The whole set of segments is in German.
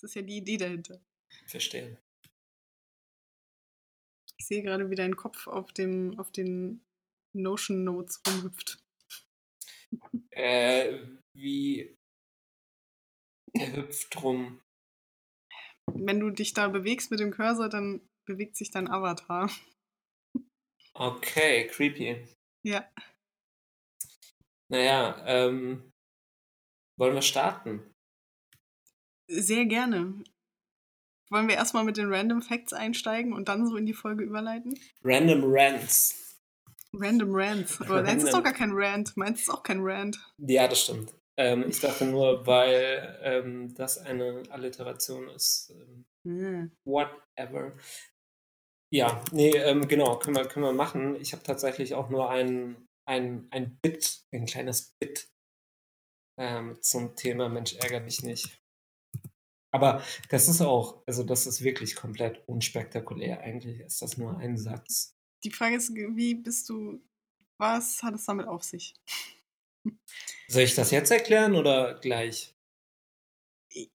Das ist ja die Idee dahinter. Verstehe. Ich sehe gerade, wie dein Kopf auf, dem, auf den Notion Notes rumhüpft. Äh, wie der hüpft rum. Wenn du dich da bewegst mit dem Cursor, dann bewegt sich dein Avatar. Okay, creepy. Ja. Naja, ähm, wollen wir starten? Sehr gerne. Wollen wir erstmal mit den Random Facts einsteigen und dann so in die Folge überleiten? Random Rants. Random Rants. Aber deins ist doch gar kein Rant. Meins ist auch kein Rant. Ja, das stimmt. Ähm, ich dachte nur, weil ähm, das eine Alliteration ist. Ähm, Hm. whatever. Ja, nee, ähm, genau, können wir, können wir machen. Ich habe tatsächlich auch nur ein, ein, ein Bit, ein kleines Bit ähm, zum Thema Mensch, ärgere dich nicht. Aber das ist auch, also das ist wirklich komplett unspektakulär. Eigentlich ist das nur ein Satz. Die Frage ist, wie bist du, was hat es damit auf sich? Soll ich das jetzt erklären oder gleich?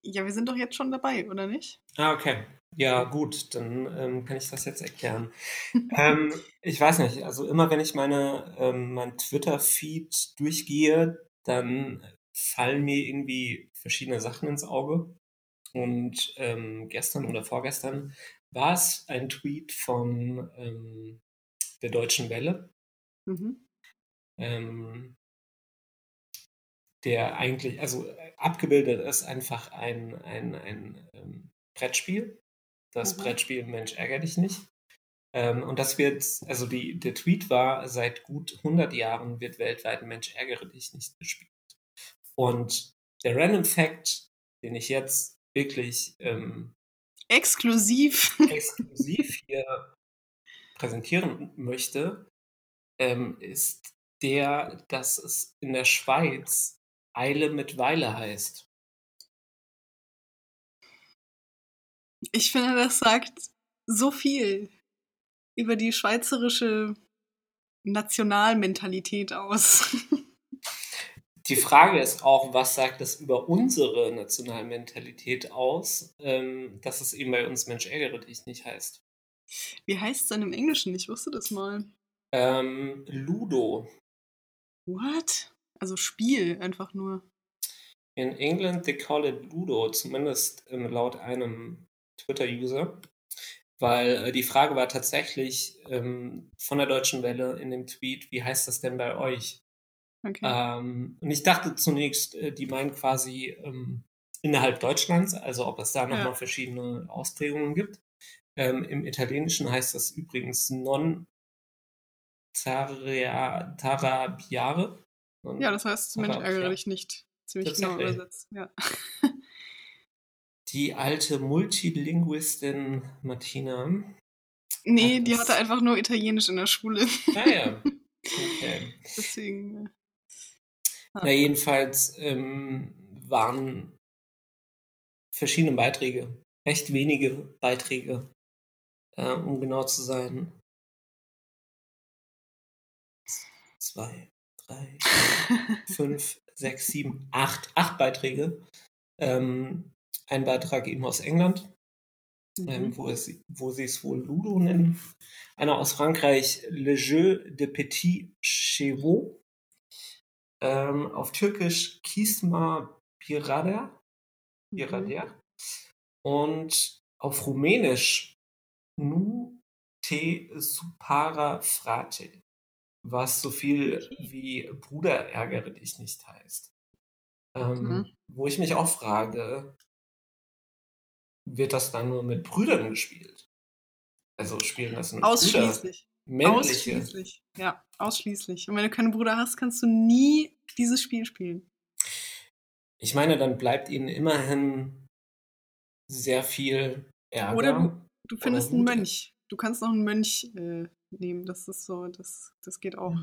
Ja, wir sind doch jetzt schon dabei, oder nicht? Ah, okay. Ja, gut, dann ähm, kann ich das jetzt erklären. ähm, ich weiß nicht, also immer wenn ich meine, ähm, mein Twitter-Feed durchgehe, dann fallen mir irgendwie verschiedene Sachen ins Auge. Und ähm, gestern oder vorgestern war es ein Tweet von ähm, der Deutschen Welle, Mhm. ähm, der eigentlich, also äh, abgebildet ist einfach ein, ein, ein ähm, Brettspiel. Das Mhm. Brettspiel Mensch ärger dich nicht. Ähm, und das wird, also die, der Tweet war, seit gut 100 Jahren wird weltweit Mensch ärgere dich nicht gespielt. Und der Random Fact, den ich jetzt wirklich ähm, Exklusiv. exklusiv hier präsentieren möchte, ähm, ist der, dass es in der Schweiz Eile mit Weile heißt. Ich finde, das sagt so viel über die schweizerische Nationalmentalität aus. Die Frage ist auch, was sagt es über unsere Nationalmentalität aus, ähm, dass es eben bei uns Mensch ärgere dich nicht heißt. Wie heißt es denn im Englischen? Ich wusste das mal. Ähm, Ludo. What? Also Spiel, einfach nur. In England they call it Ludo, zumindest ähm, laut einem Twitter-User. Weil äh, die Frage war tatsächlich ähm, von der Deutschen Welle in dem Tweet, wie heißt das denn bei euch? Okay. Ähm, und ich dachte zunächst, äh, die meinen quasi ähm, innerhalb Deutschlands, also ob es da nochmal Ja. verschiedene Ausprägungen gibt. Ähm, Im Italienischen heißt das übrigens non tarabiare. Non- ja, das heißt, Mensch, ärgere ja. dich nicht. Ziemlich genau übersetzt. Ja. Die alte Multilinguistin Martina. Nee, Ach, die hatte einfach nur Italienisch in der Schule. Naja, okay. Deswegen. Na, jedenfalls ähm, waren verschiedene Beiträge, recht wenige Beiträge, äh, um genau zu sein. Zwei, drei, fünf, sechs, sieben, acht, acht Beiträge. Ähm, ein Beitrag eben aus England, ähm, Mhm. wo, es, wo sie es wohl Ludo nennen. Einer aus Frankreich, Le Jeu de Petit Chevaux. Ähm, auf Türkisch Kisma Birada. Mhm. Birada. Und auf Rumänisch Nu te supara frate. Was so viel Okay. wie Bruder ärgere dich nicht heißt. Ähm, Mhm. Wo ich mich auch frage, wird das dann nur mit Brüdern gespielt? Also spielen das nur Brüder? Ausschließlich. Männliche. Ausschließlich. Ja, ausschließlich. Und wenn du keinen Bruder hast, kannst du nie dieses Spiel spielen. Ich meine, dann bleibt ihnen immerhin sehr viel Ärger. Oder du, du Oder findest einen. Mönch. Du kannst noch einen Mönch äh, nehmen. Das ist so, das, das geht auch.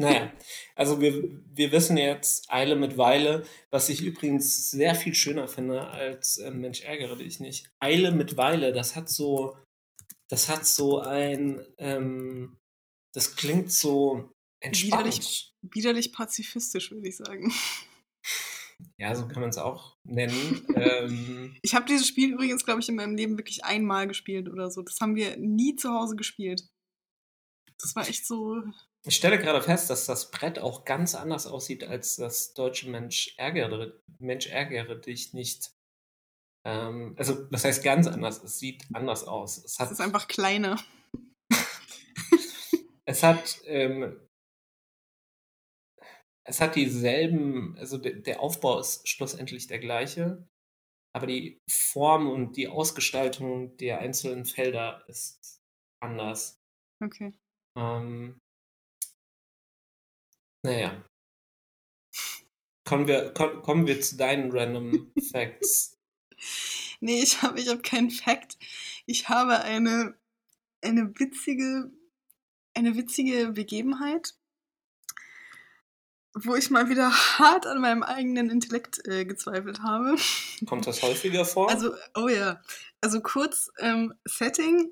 Naja, also wir, wir wissen jetzt Eile mit Weile, was ich übrigens sehr viel schöner finde als äh, Mensch ärgere dich nicht. Eile mit Weile, das hat so, das hat so ein, ähm, das klingt so entspannt. Widerlich. Widerlich pazifistisch, würde ich sagen. Ja, so kann man es auch nennen. ähm, Ich habe dieses Spiel übrigens, glaube ich, in meinem Leben wirklich einmal gespielt oder so. Das haben wir nie zu Hause gespielt. Das war echt so. ich stelle gerade fest, dass das Brett auch ganz anders aussieht als das deutsche Mensch ärgere, Mensch ärgere dich nicht. Ähm, also, das heißt ganz anders. Es sieht anders aus. Es Es hat, ist einfach kleiner. es hat, ähm, es hat dieselben, also de, der Aufbau ist schlussendlich der gleiche, aber die Form und die Ausgestaltung der einzelnen Felder ist anders. Okay. Ähm, naja. Kommen wir, komm, kommen wir zu deinen Random Facts. Nee, ich habe ich hab keinen Fact. Ich habe eine, eine witzige, eine witzige Begebenheit, wo ich mal wieder hart an meinem eigenen Intellekt äh, gezweifelt habe. Kommt das häufiger vor? Also, oh ja. Also kurz ähm, Setting.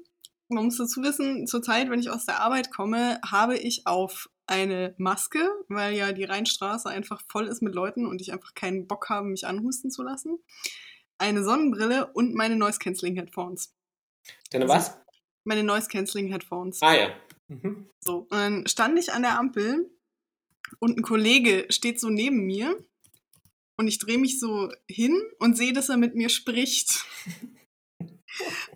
Man muss dazu wissen, zurzeit, wenn ich aus der Arbeit komme, habe ich auf eine Maske, weil ja die Rheinstraße einfach voll ist mit Leuten und ich einfach keinen Bock habe, mich anhusten zu lassen. Eine Sonnenbrille und meine Noise Cancelling Headphones. Deine was? Meine Noise Cancelling Headphones. Ah ja. Mhm. So, und dann stand ich an der Ampel und ein Kollege steht so neben mir und ich drehe mich so hin und sehe, dass er mit mir spricht.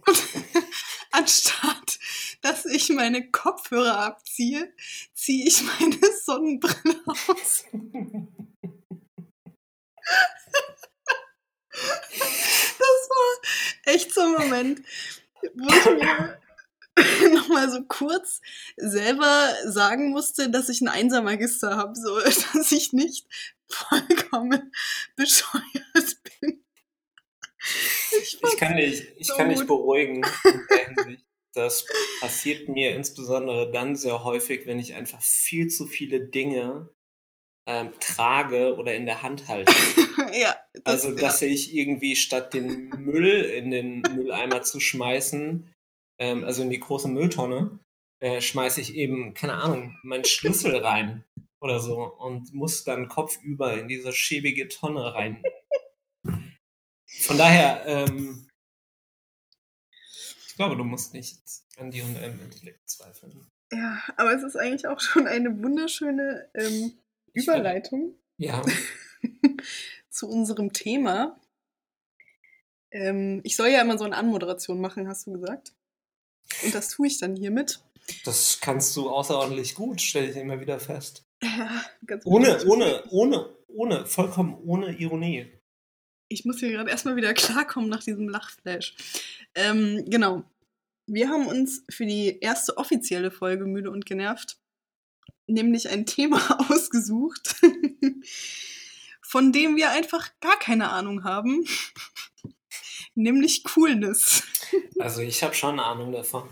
Und anstatt dass ich meine Kopfhörer abziehe, ziehe ich meine Sonnenbrille aus. Das war echt so ein Moment, wo ich mir nochmal so kurz selber sagen musste, dass ich ein Einser-Magister habe, so dass ich nicht vollkommen bescheuert bin. Ich fand's kann dich, ich so kann dich beruhigen. Das passiert mir insbesondere dann sehr häufig, wenn ich einfach viel zu viele Dinge ähm, trage oder in der Hand halte. ja, das, Also, dass ich irgendwie statt den Müll in den Mülleimer zu schmeißen, ähm, also in die große Mülltonne, äh, schmeiße ich eben, keine Ahnung, meinen Schlüssel rein oder so und muss dann kopfüber in diese schäbige Tonne rein. Von daher, ähm, ich glaube, du musst nicht an dir und Intellekt zweifeln. ja. ja, aber es ist eigentlich auch schon eine wunderschöne ähm, Überleitung Ja, zu unserem Thema. Ähm, ich soll ja immer so eine Anmoderation machen, hast du gesagt. Und das tue ich dann hiermit. das kannst du außerordentlich gut, stelle ich immer wieder fest. Ja, ganz Ohne, gut. ohne, ohne, ohne, vollkommen ohne Ironie. Ich muss hier gerade erstmal wieder klarkommen nach diesem Lachflash. Ähm, genau. Wir haben uns für die erste offizielle Folge Müde und Genervt nämlich ein Thema ausgesucht, von dem wir einfach gar keine Ahnung haben. nämlich Coolness. Also ich habe schon eine Ahnung davon.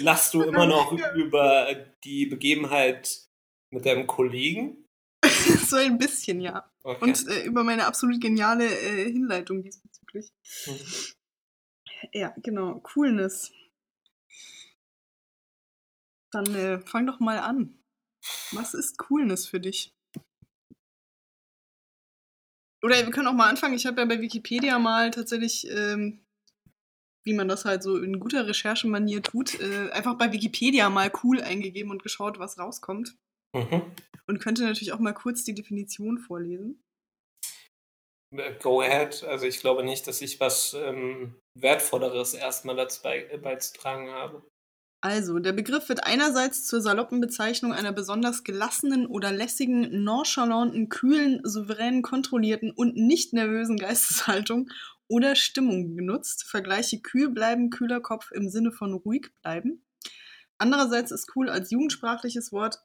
Lachst du immer noch über die Begebenheit mit deinem Kollegen? so ein bisschen, ja. Okay. Und äh, über meine absolut geniale äh, Hinleitung diesbezüglich. Mhm. Ja, genau. Coolness. Dann äh, fang doch mal an. Was ist Coolness für dich? Oder wir können auch mal anfangen. Ich habe ja bei Wikipedia mal tatsächlich, ähm, wie man das halt so in guter Recherchemanier tut, äh, einfach bei Wikipedia mal cool eingegeben und geschaut, was rauskommt. Mhm. Und könnte natürlich auch mal kurz die Definition vorlesen. Go ahead. Also ich glaube nicht, dass ich was ähm, Wertvolleres erstmal dazu äh, beizutragen habe. Also, der Begriff wird einerseits zur saloppen Bezeichnung einer besonders gelassenen oder lässigen, nonchalanten, kühlen, souveränen, kontrollierten und nicht nervösen Geisteshaltung oder Stimmung genutzt. Vergleiche kühl bleiben, kühler Kopf im Sinne von ruhig bleiben. Andererseits ist cool als jugendsprachliches Wort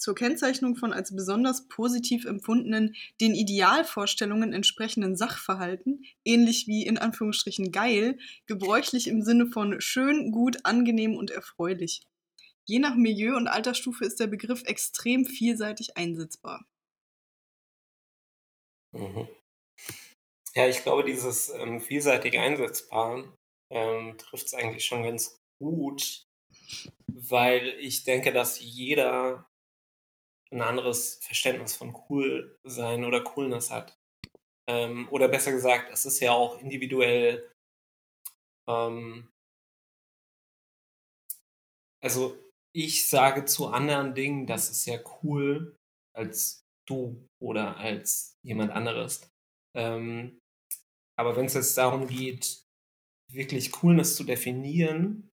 zur Kennzeichnung von als besonders positiv empfundenen, den Idealvorstellungen entsprechenden Sachverhalten, ähnlich wie in Anführungsstrichen geil, gebräuchlich im Sinne von schön, gut, angenehm und erfreulich. Je nach Milieu und Altersstufe ist der Begriff extrem vielseitig einsetzbar. Mhm. Ja, ich glaube, dieses ähm, vielseitig einsetzbar ähm, trifft es eigentlich schon ganz gut, weil ich denke, dass jeder ein anderes Verständnis von cool sein oder Coolness hat. Ähm, oder besser gesagt, es ist ja auch individuell. Ähm, also ich sage zu anderen Dingen, das ist ja cool als du oder als jemand anderes. Ähm, aber wenn es jetzt darum geht, wirklich Coolness zu definieren,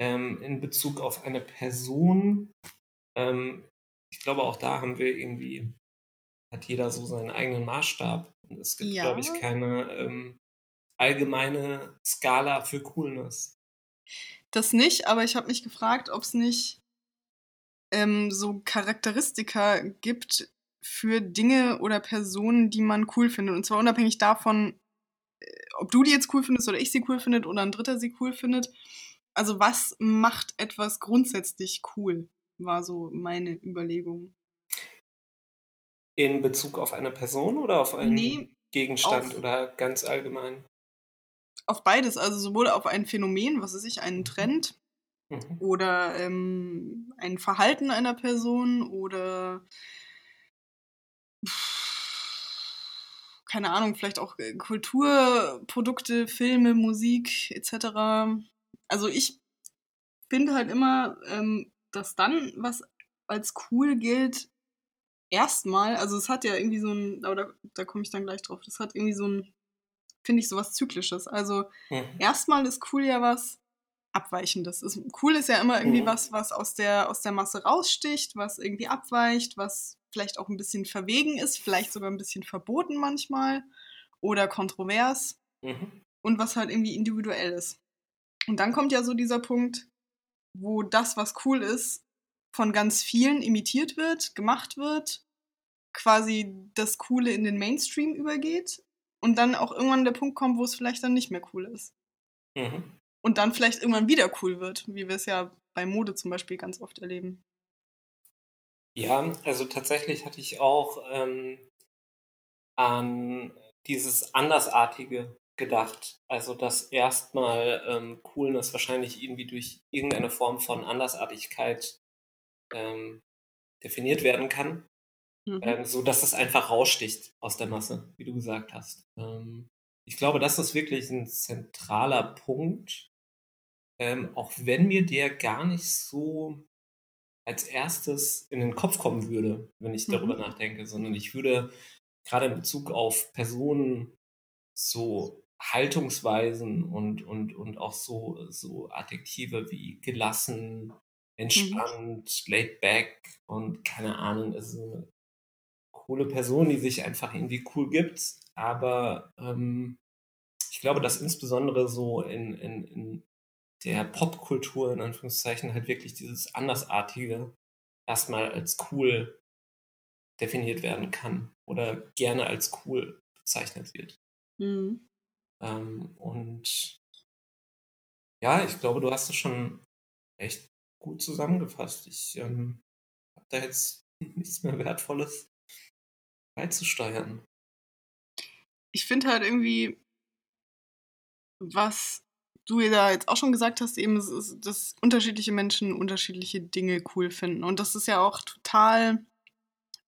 ähm, in Bezug auf eine Person, ähm, ich glaube, auch da haben wir irgendwie, hat jeder so seinen eigenen Maßstab. Und es gibt, ja. glaube ich, keine ähm, allgemeine Skala für Coolness. Das nicht, aber ich habe mich gefragt, ob es nicht ähm, so Charakteristika gibt für Dinge oder Personen, die man cool findet. Und zwar unabhängig davon, äh, ob du die jetzt cool findest oder ich sie cool findet oder ein Dritter sie cool findet. Also was macht etwas grundsätzlich cool, war so meine Überlegung. In Bezug auf eine Person oder auf einen nee, Gegenstand auf, oder ganz allgemein? Auf beides, also sowohl auf ein Phänomen, was weiß ich, einen mhm. Trend mhm. oder ähm, ein Verhalten einer Person oder keine Ahnung, vielleicht auch äh, Kulturprodukte, Filme, Musik etc. Also ich finde halt immer, ähm, dass dann was als cool gilt, erstmal, also es hat ja irgendwie so ein, aber da, da komme ich dann gleich drauf, das hat irgendwie so ein, finde ich, so was Zyklisches. Also mhm. erstmal ist cool ja was Abweichendes. Ist, cool ist ja immer irgendwie mhm. was, was aus der, aus der Masse raussticht, was irgendwie abweicht, was vielleicht auch ein bisschen verwegen ist, vielleicht sogar ein bisschen verboten manchmal oder kontrovers mhm. und was halt irgendwie individuell ist. Und dann kommt ja so dieser Punkt, wo das, was cool ist, von ganz vielen imitiert wird, gemacht wird, quasi das Coole in den Mainstream übergeht und dann auch irgendwann der Punkt kommt, wo es vielleicht dann nicht mehr cool ist. Mhm. Und dann vielleicht irgendwann wieder cool wird, wie wir es ja bei Mode zum Beispiel ganz oft erleben. Ja, also tatsächlich hatte ich auch ähm, an dieses Andersartige gedacht. Also dass erstmal ähm, Coolness wahrscheinlich irgendwie durch irgendeine Form von Andersartigkeit ähm, definiert werden kann, mhm. ähm, so dass es einfach raussticht aus der Masse, wie du gesagt hast. Ähm, ich glaube, das ist wirklich ein zentraler Punkt, ähm, auch wenn mir der gar nicht so als erstes in den Kopf kommen würde, wenn ich darüber mhm. nachdenke, sondern ich würde gerade in Bezug auf Personen so Haltungsweisen und, und, und auch so, so Adjektive wie gelassen, mhm. entspannt, mhm. laid back und keine Ahnung, ist eine coole Person, die sich einfach irgendwie cool gibt. Aber ähm, ich glaube, dass insbesondere so in, in, in der Popkultur in Anführungszeichen halt wirklich dieses Andersartige erstmal als cool definiert werden kann oder gerne als cool bezeichnet wird. Mhm. Ähm, und ja, ich glaube, du hast es schon echt gut zusammengefasst. Ich ähm, habe da jetzt nichts mehr Wertvolles beizusteuern. Ich finde halt irgendwie, was du ja jetzt auch schon gesagt hast, eben, dass unterschiedliche Menschen unterschiedliche Dinge cool finden. Und das ist ja auch total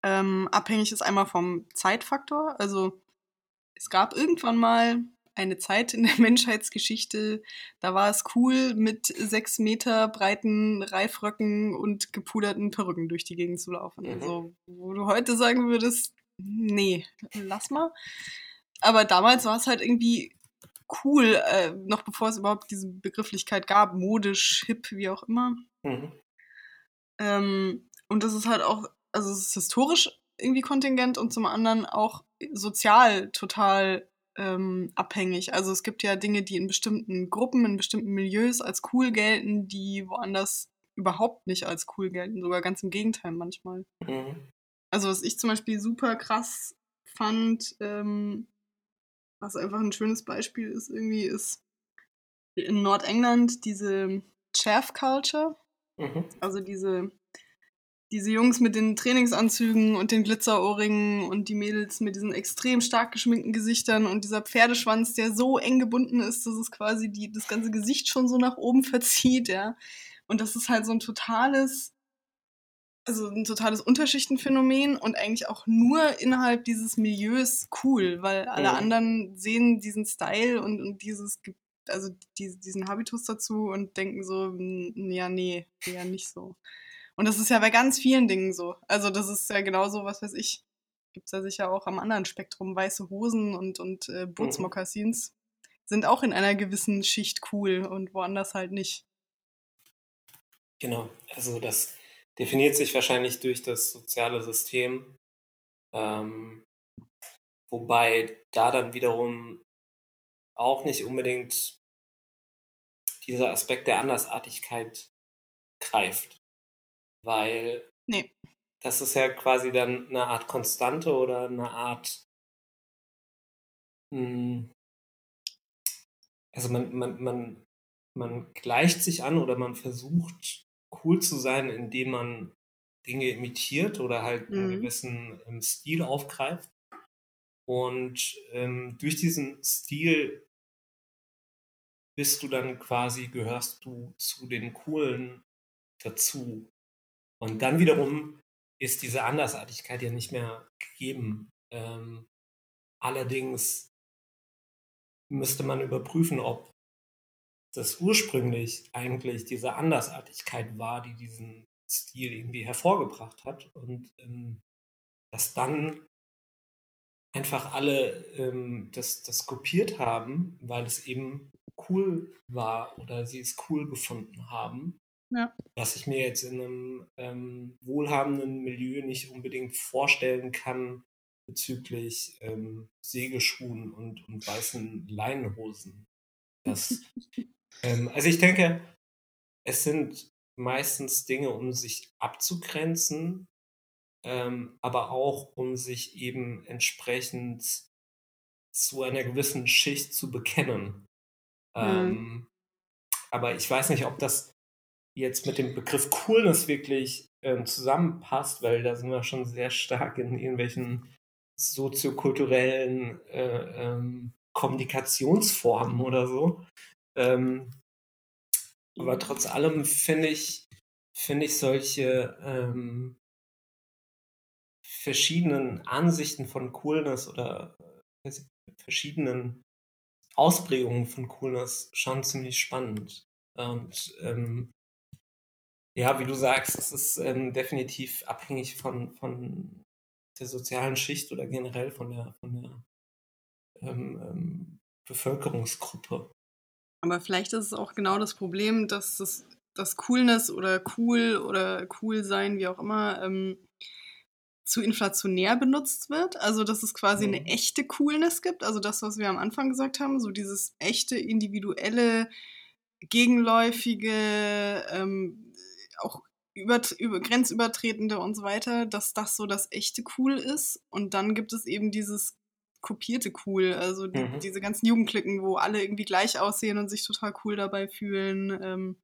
ähm, abhängig ist einmal vom Zeitfaktor. Also es gab irgendwann mal eine Zeit in der Menschheitsgeschichte, da war es cool, mit sechs Meter breiten Reifröcken und gepuderten Perücken durch die Gegend zu laufen. Mhm. Also, wo du heute sagen würdest, nee, lass mal. Aber damals war es halt irgendwie cool, äh, noch bevor es überhaupt diese Begrifflichkeit gab, modisch, hip, wie auch immer. Mhm. Ähm, und das ist halt auch, also es ist historisch irgendwie kontingent und zum anderen auch sozial total ähm, abhängig. Also es gibt ja Dinge, die in bestimmten Gruppen, in bestimmten Milieus als cool gelten, die woanders überhaupt nicht als cool gelten, sogar ganz im Gegenteil manchmal. Mhm. Also was ich zum Beispiel super krass fand, ähm, was einfach ein schönes Beispiel ist, irgendwie ist in Nordengland diese Chaff Culture. Mhm. Also diese, diese Jungs mit den Trainingsanzügen und den Glitzerohrringen und die Mädels mit diesen extrem stark geschminkten Gesichtern und dieser Pferdeschwanz, der so eng gebunden ist, dass es quasi die, das ganze Gesicht schon so nach oben verzieht, ja. Und das ist halt so ein totales also ein totales Unterschichtenphänomen und eigentlich auch nur innerhalb dieses Milieus cool, weil alle Mhm. anderen sehen diesen Style und, und dieses, also die, diesen Habitus dazu und denken so, "N- ja, nee, eher nicht so. Und das ist ja bei ganz vielen Dingen so. Also das ist ja genauso, was weiß ich, gibt es ja sicher auch am anderen Spektrum. Weiße Hosen und, und äh, Bootsmokassins sind auch in einer gewissen Schicht cool und woanders halt nicht. Genau, also das definiert sich wahrscheinlich durch das soziale System, ähm, wobei da dann wiederum auch nicht unbedingt dieser Aspekt der Andersartigkeit greift, weil Nee. das ist ja quasi dann eine Art Konstante oder eine Art, mh, also man, man, man, man gleicht sich an oder man versucht cool zu sein, indem man Dinge imitiert oder halt einen Mhm. gewissen ähm, Stil aufgreift. Und ähm, durch diesen Stil bist du dann quasi, gehörst du zu den Coolen dazu. Und dann wiederum ist diese Andersartigkeit ja nicht mehr gegeben. Ähm, allerdings müsste man überprüfen, ob das ursprünglich eigentlich diese Andersartigkeit war, die diesen Stil irgendwie hervorgebracht hat und ähm, dass dann einfach alle ähm, das, das kopiert haben, weil es eben cool war oder sie es cool gefunden haben. Ja. Was ich mir jetzt in einem ähm, wohlhabenden Milieu nicht unbedingt vorstellen kann bezüglich ähm, Segelschuhen und, und weißen Leinenhosen. Das, ähm, also ich denke, es sind meistens Dinge, um sich abzugrenzen, ähm, aber auch um sich eben entsprechend zu einer gewissen Schicht zu bekennen. Mhm. Ähm, aber ich weiß nicht, ob das jetzt mit dem Begriff Coolness wirklich ähm, zusammenpasst, weil da sind wir schon sehr stark in irgendwelchen soziokulturellen äh, ähm, Kommunikationsformen oder so. Ähm, aber trotz allem finde ich, finde ich solche ähm, verschiedenen Ansichten von Coolness oder äh, verschiedenen Ausprägungen von Coolness schon ziemlich spannend. Und ähm, ja, wie du sagst, es ist ähm, definitiv abhängig von, von der sozialen Schicht oder generell von der, von der ähm, ähm, Bevölkerungsgruppe. Aber vielleicht ist es auch genau das Problem, dass das, das Coolness oder cool oder cool sein, wie auch immer, ähm, zu inflationär benutzt wird. Also, dass es quasi Mhm. eine echte Coolness gibt. Also, das, was wir am Anfang gesagt haben, so dieses echte, individuelle, gegenläufige, ähm, auch über, über, grenzübertretende und so weiter, dass das so das echte Cool ist. Und dann gibt es eben dieses kopierte Cool, also die, Mhm. diese ganzen Jugendklicken, wo alle irgendwie gleich aussehen und sich total cool dabei fühlen. Ähm,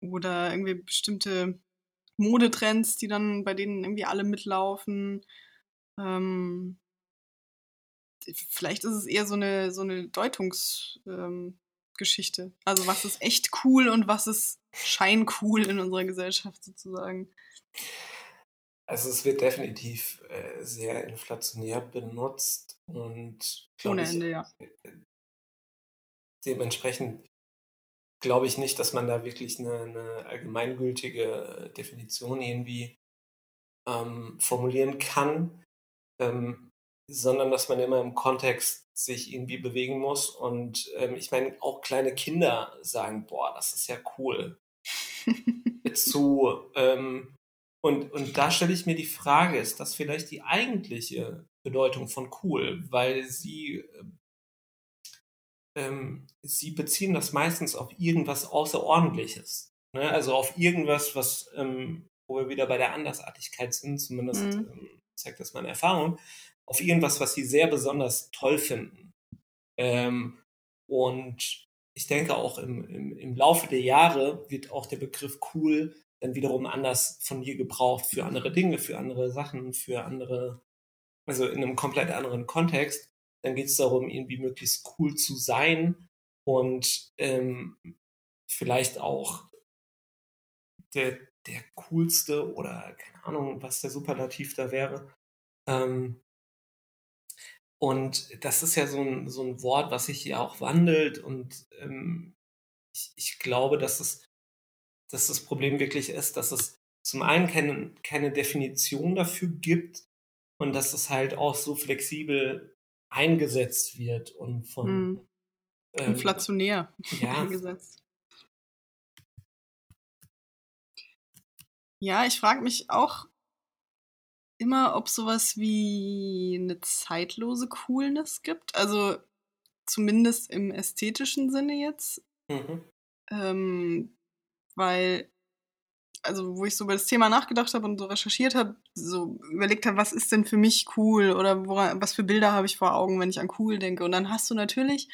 oder irgendwie bestimmte Modetrends, die dann bei denen irgendwie alle mitlaufen. Ähm, vielleicht ist es eher so eine, so eine Deutungsgeschichte. Ähm, also was ist echt cool und was ist scheincool in unserer Gesellschaft sozusagen. Also es wird definitiv äh, sehr inflationär benutzt und Ohne ich, Ende, ja. dementsprechend glaube ich nicht, dass man da wirklich eine, eine allgemeingültige Definition irgendwie ähm, formulieren kann, ähm, sondern dass man immer im Kontext sich irgendwie bewegen muss. Und ähm, ich meine, auch kleine Kinder sagen, boah, das ist ja cool. Zu, ähm, und, und da stelle ich mir die Frage, ist das vielleicht die eigentliche Bedeutung von cool? Weil sie ähm, sie beziehen das meistens auf irgendwas Außerordentliches. Ne? Also auf irgendwas, was, ähm, wo wir wieder bei der Andersartigkeit sind, zumindest Mhm. ähm, zeigt das meine Erfahrung, auf irgendwas, was sie sehr besonders toll finden. Ähm, und ich denke auch im, im, im Laufe der Jahre wird auch der Begriff cool dann wiederum anders von dir gebraucht für andere Dinge, für andere Sachen, für andere, also in einem komplett anderen Kontext dann geht es darum, irgendwie möglichst cool zu sein und ähm, vielleicht auch der, der coolste oder keine Ahnung, was der Superlativ da wäre. Ähm, und das ist ja so ein, so ein Wort, was sich hier auch wandelt. Und ähm, ich, ich glaube, dass, es, dass das Problem wirklich ist, dass es zum einen keine, keine Definition dafür gibt und dass es halt auch so flexibel eingesetzt wird und von hm. ähm, inflationär ja, eingesetzt. Ja, ich frage mich auch immer, ob sowas wie eine zeitlose Coolness gibt. Also zumindest im ästhetischen Sinne jetzt. Mhm. Ähm, weil, also wo ich so über das Thema nachgedacht habe und so recherchiert habe, so überlegt habe, was ist denn für mich cool oder woran, was für Bilder habe ich vor Augen, wenn ich an cool denke. Und dann hast du natürlich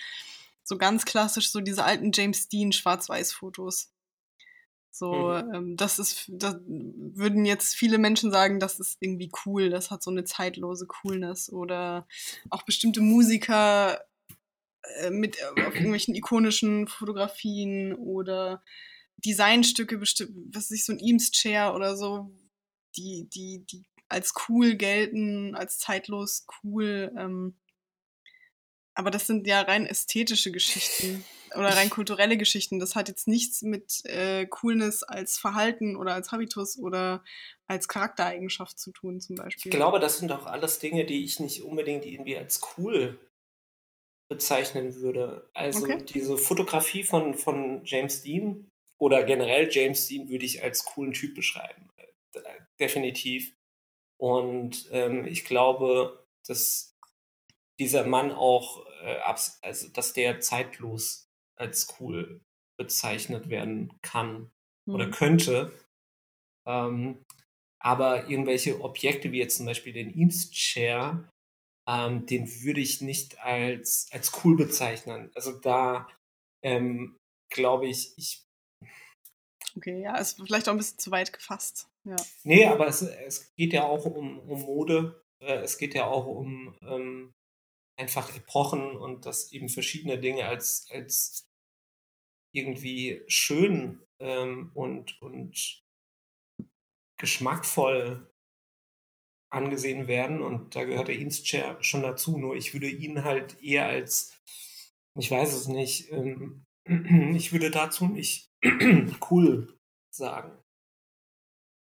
so ganz klassisch so diese alten James Dean Schwarz-Weiß-Fotos. So, mhm. ähm, das ist, das würden jetzt viele Menschen sagen, das ist irgendwie cool, das hat so eine zeitlose Coolness. Oder auch bestimmte Musiker äh, mit äh, auf irgendwelchen ikonischen Fotografien oder Designstücke, was ist so ein Eames Chair oder so, die, die, die als cool gelten, als zeitlos cool. Ähm, aber das sind ja rein ästhetische Geschichten oder rein kulturelle Geschichten. Das hat jetzt nichts mit äh, Coolness als Verhalten oder als Habitus oder als Charaktereigenschaft zu tun, zum Beispiel. Ich glaube, das sind auch alles Dinge, die ich nicht unbedingt irgendwie als cool bezeichnen würde. Also okay. diese Fotografie von, von James Dean oder generell James Dean würde ich als coolen Typ beschreiben. Definitiv. Und ähm, ich glaube, dass dieser Mann auch, äh, also dass der zeitlos als cool bezeichnet werden kann mhm. oder könnte. Ähm, aber irgendwelche Objekte wie jetzt zum Beispiel den Eames Chair, ähm, den würde ich nicht als, als cool bezeichnen. Also da ähm, glaube ich, ich. Okay, ja, ist vielleicht auch ein bisschen zu weit gefasst. Ja. Nee, aber es, es geht ja auch um, um Mode. Äh, es geht ja auch um ähm, einfach Epochen und dass eben verschiedene Dinge als, als irgendwie schön ähm, und, und geschmackvoll angesehen werden. Und da gehört der Chair schon dazu. Nur ich würde ihn halt eher als, ich weiß es nicht, ähm, ich würde dazu nicht cool sagen.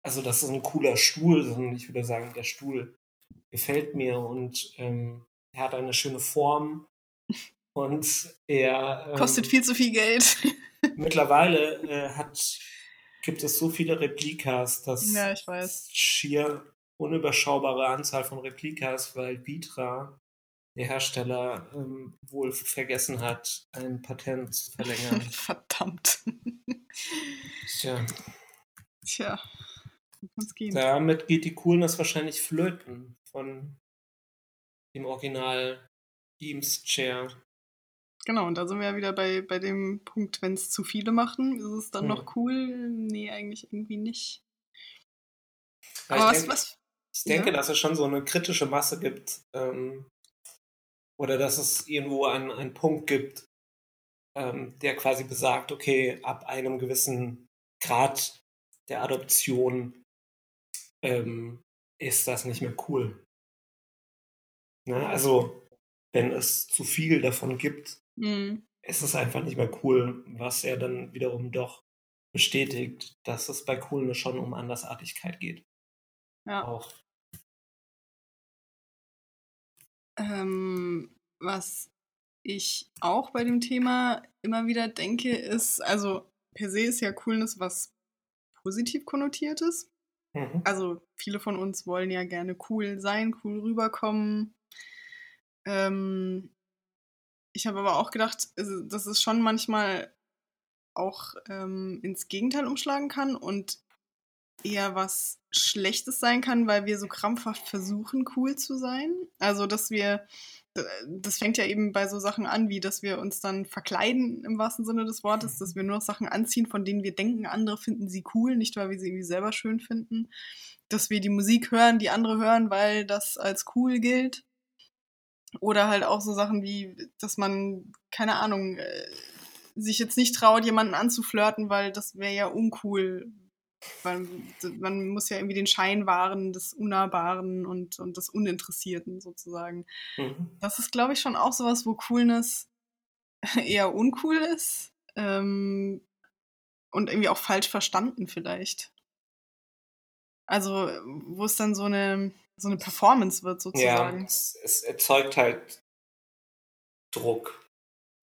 Also das ist ein cooler Stuhl, sondern ich würde sagen, der Stuhl gefällt mir und ähm, er hat eine schöne Form und er ähm, kostet viel zu viel Geld. mittlerweile äh, hat, gibt es so viele Replikas, dass ja, ich weiß. schier unüberschaubare Anzahl von Replikas, weil Vitra, der Hersteller, ähm, wohl vergessen hat, ein Patent zu verlängern. Verdammt. Tja. Tja. Damit geht die Coolness wahrscheinlich flöten von im Original Eames Chair. Genau, und da sind wir ja wieder bei, bei dem Punkt, wenn es zu viele machen, ist es dann hm. noch cool? Nee, eigentlich irgendwie nicht. Ja, Aber was, denke, was? Ich denke, ja. dass es schon so eine kritische Masse gibt. Ähm, oder dass es irgendwo einen, einen Punkt gibt, ähm, der quasi besagt, okay, ab einem gewissen Grad der Adoption ähm, ist das nicht mehr cool. Ne? Also, wenn es zu viel davon gibt, mhm. ist es einfach nicht mehr cool, was ja dann wiederum doch bestätigt, dass es bei Coolness schon um Andersartigkeit geht. Ja. Auch. Ähm, was ich auch bei dem Thema immer wieder denke, ist, also per se ist ja Coolness was positiv konnotiertes. Mhm. Also viele von uns wollen ja gerne cool sein, cool rüberkommen, ähm, ich habe aber auch gedacht, dass es schon manchmal auch ähm, ins Gegenteil umschlagen kann und eher was Schlechtes sein kann, weil wir so krampfhaft versuchen, cool zu sein. Also, dass wir, das fängt ja eben bei so Sachen an, wie dass wir uns dann verkleiden im wahrsten Sinne des Wortes, dass wir nur noch Sachen anziehen, von denen wir denken, andere finden sie cool, nicht weil wir sie irgendwie selber schön finden. Dass wir die Musik hören, die andere hören, weil das als cool gilt. Oder halt auch so Sachen wie, dass man, keine Ahnung, äh, sich jetzt nicht traut, jemanden anzuflirten, weil das wäre ja uncool, Weil man muss ja irgendwie den Schein wahren des Unnahbaren und, und des Uninteressierten sozusagen. Mhm. Das ist, glaube ich, schon auch sowas, wo Coolness eher uncool ist ähm, und irgendwie auch falsch verstanden vielleicht. Also, wo es dann so eine, so eine Performance wird sozusagen. Ja, es, es erzeugt halt Druck,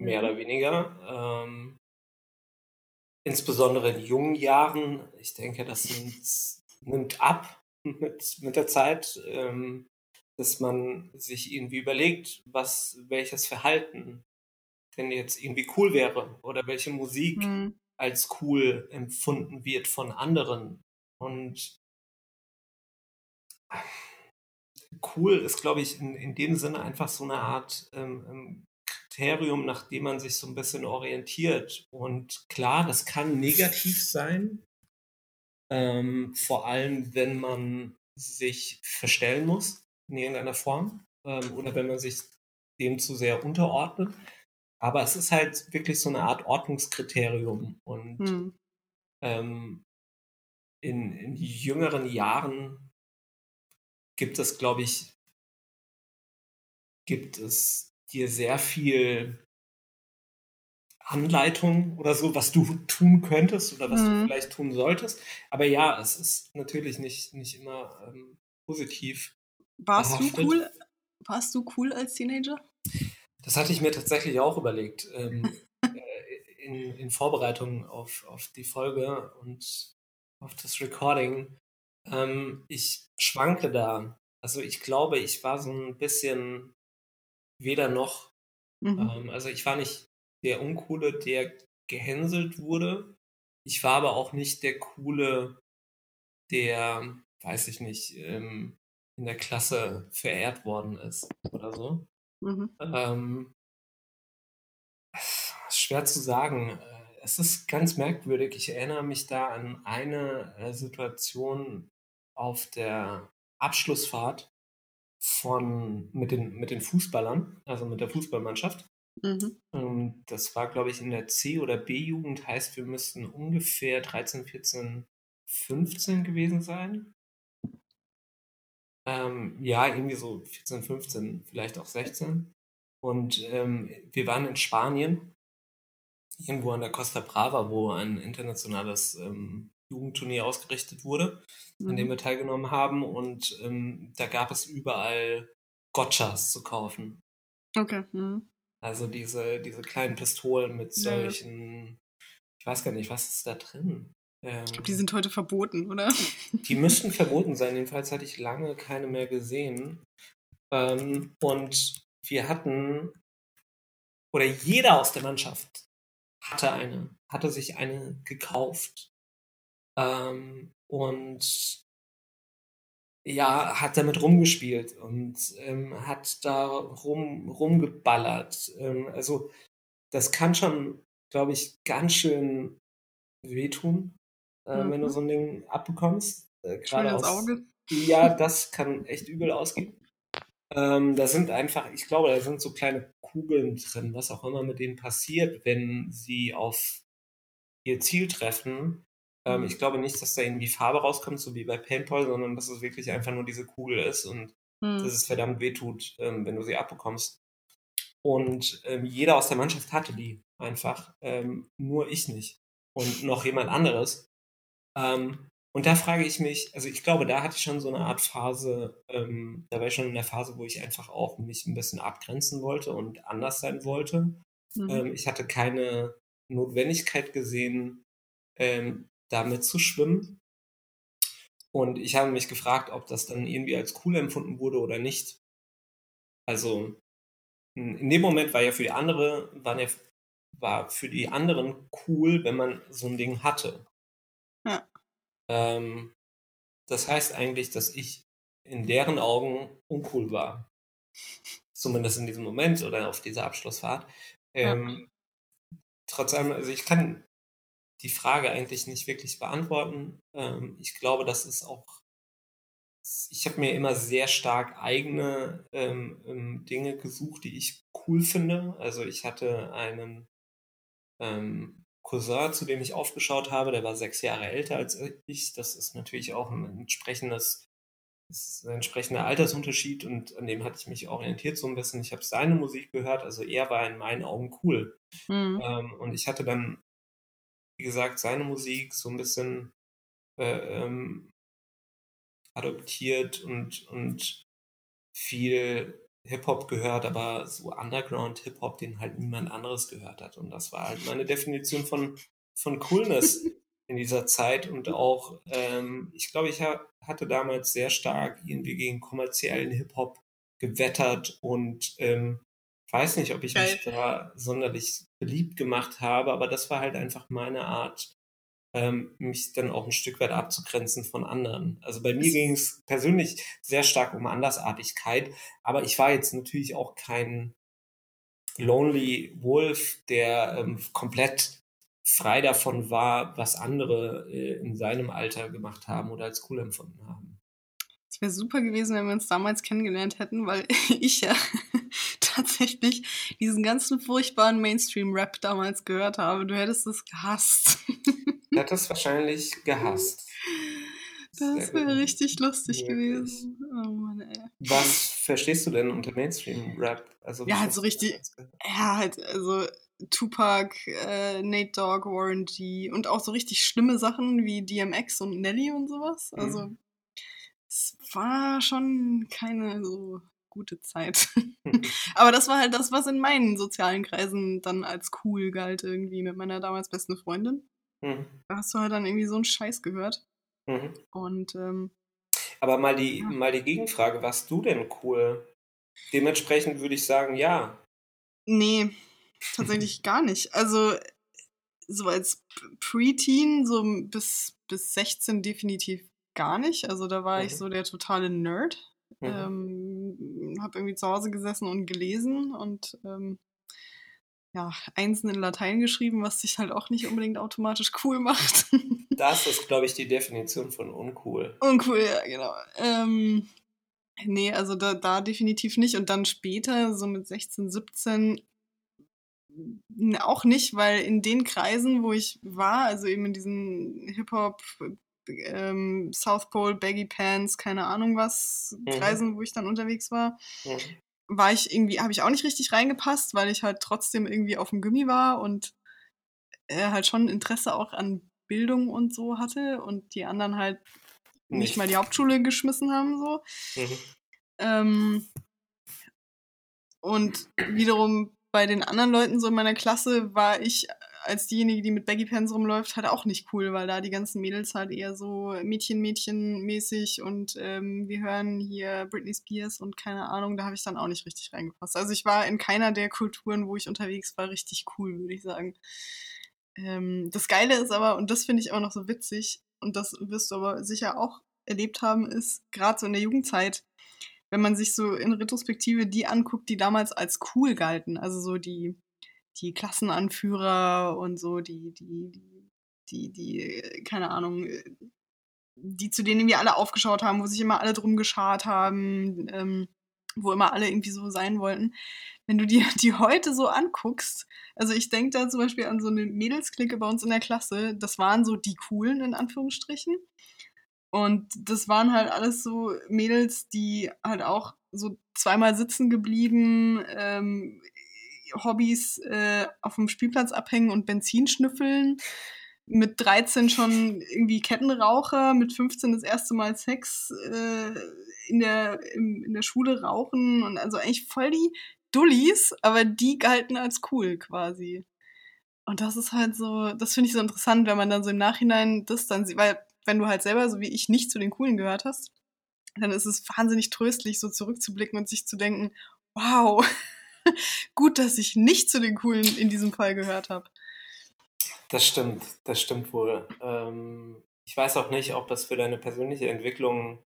mehr mhm. oder weniger. Ähm, insbesondere in jungen Jahren, ich denke, das nimmt, nimmt ab mit, mit der Zeit, ähm, dass man sich irgendwie überlegt, was, welches Verhalten denn jetzt irgendwie cool wäre oder welche Musik mhm. als cool empfunden wird von anderen. Und cool ist, glaube ich, in, in dem Sinne einfach so eine Art ähm, ähm Kriterium, nach dem man sich so ein bisschen orientiert. Und klar, das kann negativ sein, ähm, vor allem wenn man sich verstellen muss in irgendeiner Form ähm, oder wenn man sich dem zu sehr unterordnet. Aber es ist halt wirklich so eine Art Ordnungskriterium. Und hm. ähm, in, in jüngeren Jahren gibt es, glaube ich, gibt es dir sehr viel Anleitung oder so, was du tun könntest oder was mhm. du vielleicht tun solltest. Aber ja, es ist natürlich nicht, nicht immer ähm, positiv. Warst behaftet. du cool? Warst du cool als Teenager? Das hatte ich mir tatsächlich auch überlegt. Ähm, äh, in, in Vorbereitung auf, auf die Folge und auf das Recording. Ähm, ich schwanke da. Also ich glaube, ich war so ein bisschen weder noch. Mhm. Ähm, also ich war nicht der Uncoole, der gehänselt wurde. Ich war aber auch nicht der Coole, der, weiß ich nicht, ähm, in der Klasse verehrt worden ist oder so. Mhm. Ähm, schwer zu sagen. Es ist ganz merkwürdig. Ich erinnere mich da an eine äh, Situation auf der Abschlussfahrt von, mit, den, mit den Fußballern, also mit der Fußballmannschaft. Mhm. Ähm, das war, glaube ich, in der C- oder B-Jugend, heißt, wir müssten ungefähr 13, 14, 15 gewesen sein. Ähm, ja, irgendwie so 14, 15, vielleicht auch 16. Und ähm, wir waren in Spanien, irgendwo an der Costa Brava, wo ein internationales ähm, Jugendturnier ausgerichtet wurde, mhm. an dem mhm. wir teilgenommen haben. Und ähm, da gab es überall Gotchas zu kaufen. Okay. Mhm. Also diese, diese kleinen Pistolen mit solchen, ja. ich weiß gar nicht, was ist da drin? Ähm, ich glaube, die sind heute verboten, oder? Die müssten verboten sein, jedenfalls hatte ich lange keine mehr gesehen. Ähm, und wir hatten, oder jeder aus der Mannschaft hatte eine, hatte sich eine gekauft. Ähm, und ja, hat damit rumgespielt und ähm, hat da rum, rumgeballert. Ähm, also das kann schon, glaube ich, ganz schön wehtun, äh, mhm. wenn du mhm. so ein Ding abbekommst. Äh, Gerade aus Auge. Ja, das kann echt übel ausgehen. Ähm, da sind einfach, ich glaube, da sind so kleine Kugeln drin, was auch immer mit denen passiert, wenn sie auf ihr Ziel treffen, ähm, ich glaube nicht, dass da irgendwie Farbe rauskommt, so wie bei Paintball, sondern dass es wirklich einfach nur diese Kugel ist und mhm. dass es verdammt wehtut, ähm, wenn du sie abbekommst. Und ähm, jeder aus der Mannschaft hatte die einfach, ähm, nur ich nicht. Und noch jemand anderes. Ähm, und da frage ich mich, also ich glaube, da hatte ich schon so eine Art Phase, ähm, da war ich schon in der Phase, wo ich einfach auch mich ein bisschen abgrenzen wollte und anders sein wollte. Mhm. ich hatte keine Notwendigkeit gesehen, ähm, damit zu schwimmen. Und ich habe mich gefragt, ob das dann irgendwie als cool empfunden wurde oder nicht. Also in dem Moment war ja für die andere, war, ja, war für die anderen cool, wenn man so ein Ding hatte. Ja. Ähm, das heißt eigentlich, dass ich in deren Augen uncool war. Zumindest in diesem Moment oder auf dieser Abschlussfahrt. Ähm, ja. Trotzdem, also ich kann die Frage eigentlich nicht wirklich beantworten. Ähm, ich glaube, das ist auch, ich habe mir immer sehr stark eigene ähm, ähm, Dinge gesucht, die ich cool finde. Also ich hatte einen ähm, Cousin, zu dem ich aufgeschaut habe, der war sechs Jahre älter als ich. Das ist natürlich auch ein entsprechendes ist ein entsprechender Altersunterschied und an dem hatte ich mich orientiert so ein bisschen. Ich habe seine Musik gehört, also er war in meinen Augen cool. Mhm. Ähm, und ich hatte dann, wie gesagt, seine Musik so ein bisschen äh, ähm, adoptiert und, und viel Hip-Hop gehört, aber so Underground-Hip-Hop, den halt niemand anderes gehört hat. Und das war halt meine Definition von, von Coolness in dieser Zeit. Und auch, ähm, ich glaube, ich ha hatte damals sehr stark irgendwie gegen kommerziellen Hip-Hop gewettert und ähm, weiß nicht, ob ich Geil. mich da sonderlich beliebt gemacht habe, aber das war halt einfach meine Art, ähm, mich dann auch ein Stück weit abzugrenzen von anderen. Also bei mir ging es persönlich sehr stark um Andersartigkeit, aber ich war jetzt natürlich auch kein Lonely Wolf, der ähm, komplett frei davon war, was andere äh, in seinem Alter gemacht haben oder als cool empfunden haben. Es wäre super gewesen, wenn wir uns damals kennengelernt hätten, weil ich ja tatsächlich diesen ganzen furchtbaren Mainstream-Rap damals gehört habe. Du hättest es gehasst. Ich hätte es wahrscheinlich gehasst. Das wäre richtig lustig gewesen. Oh Mann, ey. Was verstehst du denn unter Mainstream-Rap? Also, ja, halt so richtig. Ja, halt, also Tupac, äh, Nate Dogg, Warren G. und auch so richtig schlimme Sachen wie DMX und Nelly und sowas. Also, mhm. War schon keine so gute Zeit. Aber das war halt das, was in meinen sozialen Kreisen dann als cool galt, irgendwie mit meiner damals besten Freundin. Mhm. Da hast du halt dann irgendwie so einen Scheiß gehört. Mhm. Und ähm, aber mal die, ja. mal die Gegenfrage, warst du denn cool? Dementsprechend würde ich sagen, ja. Nee, tatsächlich gar nicht. Also so als Preteen, so bis, bis 16 definitiv gar nicht. Also da war mhm. ich so der totale Nerd. Mhm. Ähm, hab irgendwie zu Hause gesessen und gelesen und ähm, ja, Einsen in Latein geschrieben, was sich halt auch nicht unbedingt automatisch cool macht. das ist, glaube ich, die Definition von uncool. Uncool, ja, genau. Ähm, nee, also da, da definitiv nicht. Und dann später, so mit 16, 17, auch nicht, weil in den Kreisen, wo ich war, also eben in diesen Hip-Hop, ähm, South Pole, Baggy Pants, keine Ahnung was, mhm. Kreisen, wo ich dann unterwegs war, mhm. war ich irgendwie, habe ich auch nicht richtig reingepasst, weil ich halt trotzdem irgendwie auf dem Gummi war und äh, halt schon Interesse auch an Bildung und so hatte und die anderen halt nicht, nicht mal die Hauptschule geschmissen haben, so. Mhm. Ähm, und wiederum bei den anderen Leuten so in meiner Klasse war ich als diejenige, die mit Baggy Pants rumläuft, halt auch nicht cool, weil da die ganzen Mädels halt eher so Mädchen-Mädchen-mäßig und ähm, wir hören hier Britney Spears und keine Ahnung, da habe ich dann auch nicht richtig reingepasst. Also ich war in keiner der Kulturen, wo ich unterwegs war, richtig cool, würde ich sagen. Ähm, das Geile ist aber, und das finde ich auch noch so witzig, und das wirst du aber sicher auch erlebt haben, ist gerade so in der Jugendzeit, wenn man sich so in Retrospektive die anguckt, die damals als cool galten, also so die, die Klassenanführer und so, die, die, die, die, keine Ahnung, die zu denen wir alle aufgeschaut haben, wo sich immer alle drum geschart haben, ähm, wo immer alle irgendwie so sein wollten. Wenn du dir die heute so anguckst, also ich denke da zum Beispiel an so eine Mädelsklicke bei uns in der Klasse, das waren so die coolen in Anführungsstrichen. Und das waren halt alles so Mädels, die halt auch so zweimal sitzen geblieben, ähm, Hobbys äh, auf dem Spielplatz abhängen und Benzin schnüffeln. Mit 13 schon irgendwie Kettenraucher, mit 15 das erste Mal Sex äh, in, der, in, in der Schule rauchen und also eigentlich voll die Dullis, aber die galten als cool quasi. Und das ist halt so, das finde ich so interessant, wenn man dann so im Nachhinein das dann sieht, weil wenn du halt selber, so wie ich, nicht zu den Coolen gehört hast, dann ist es wahnsinnig tröstlich, so zurückzublicken und sich zu denken, wow, gut, dass ich nicht zu den Coolen in diesem Fall gehört habe. Das stimmt, das stimmt wohl. Ähm, ich weiß auch nicht, ob das für deine persönliche Entwicklung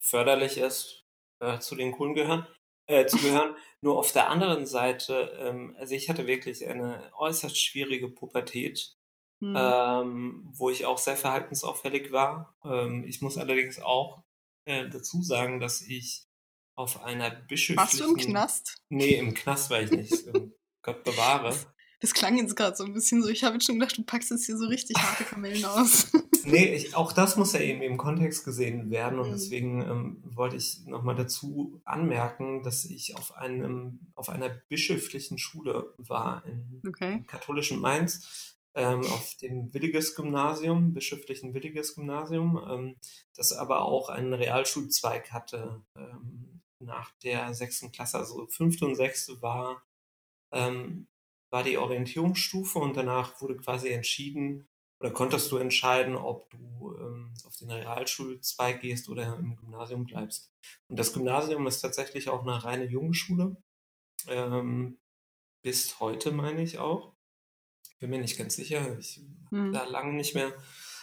förderlich ist, äh, zu den Coolen gehören, äh, zu gehören. Nur auf der anderen Seite, ähm, also ich hatte wirklich eine äußerst schwierige Pubertät mhm. ähm, wo ich auch sehr verhaltensauffällig war. Ähm, ich muss allerdings auch äh, dazu sagen, dass ich auf einer bischöflichen... Warst du im Knast? Nee, im Knast war ich nicht. Gott bewahre. Das klang jetzt gerade so ein bisschen so. Ich habe jetzt schon gedacht, du packst jetzt hier so richtig harte Kamellen aus. nee, ich, auch das muss ja eben im Kontext gesehen werden und Mhm. deswegen ähm, wollte ich nochmal dazu anmerken, dass ich auf einem auf einer bischöflichen Schule war in Okay. im katholischen Mainz ähm, auf dem Williges Gymnasium, bischöflichen Williges Gymnasium, ähm, das aber auch einen Realschulzweig hatte ähm, nach der sechsten Klasse, also fünfte und sechste war, ähm, war die Orientierungsstufe und danach wurde quasi entschieden oder konntest du entscheiden, ob du ähm, auf den Realschulzweig gehst oder im Gymnasium bleibst. Und das Gymnasium ist tatsächlich auch eine reine Jungenschule. Ähm, bis heute meine ich auch. Bin mir nicht ganz sicher. Ich Hm. da lange nicht mehr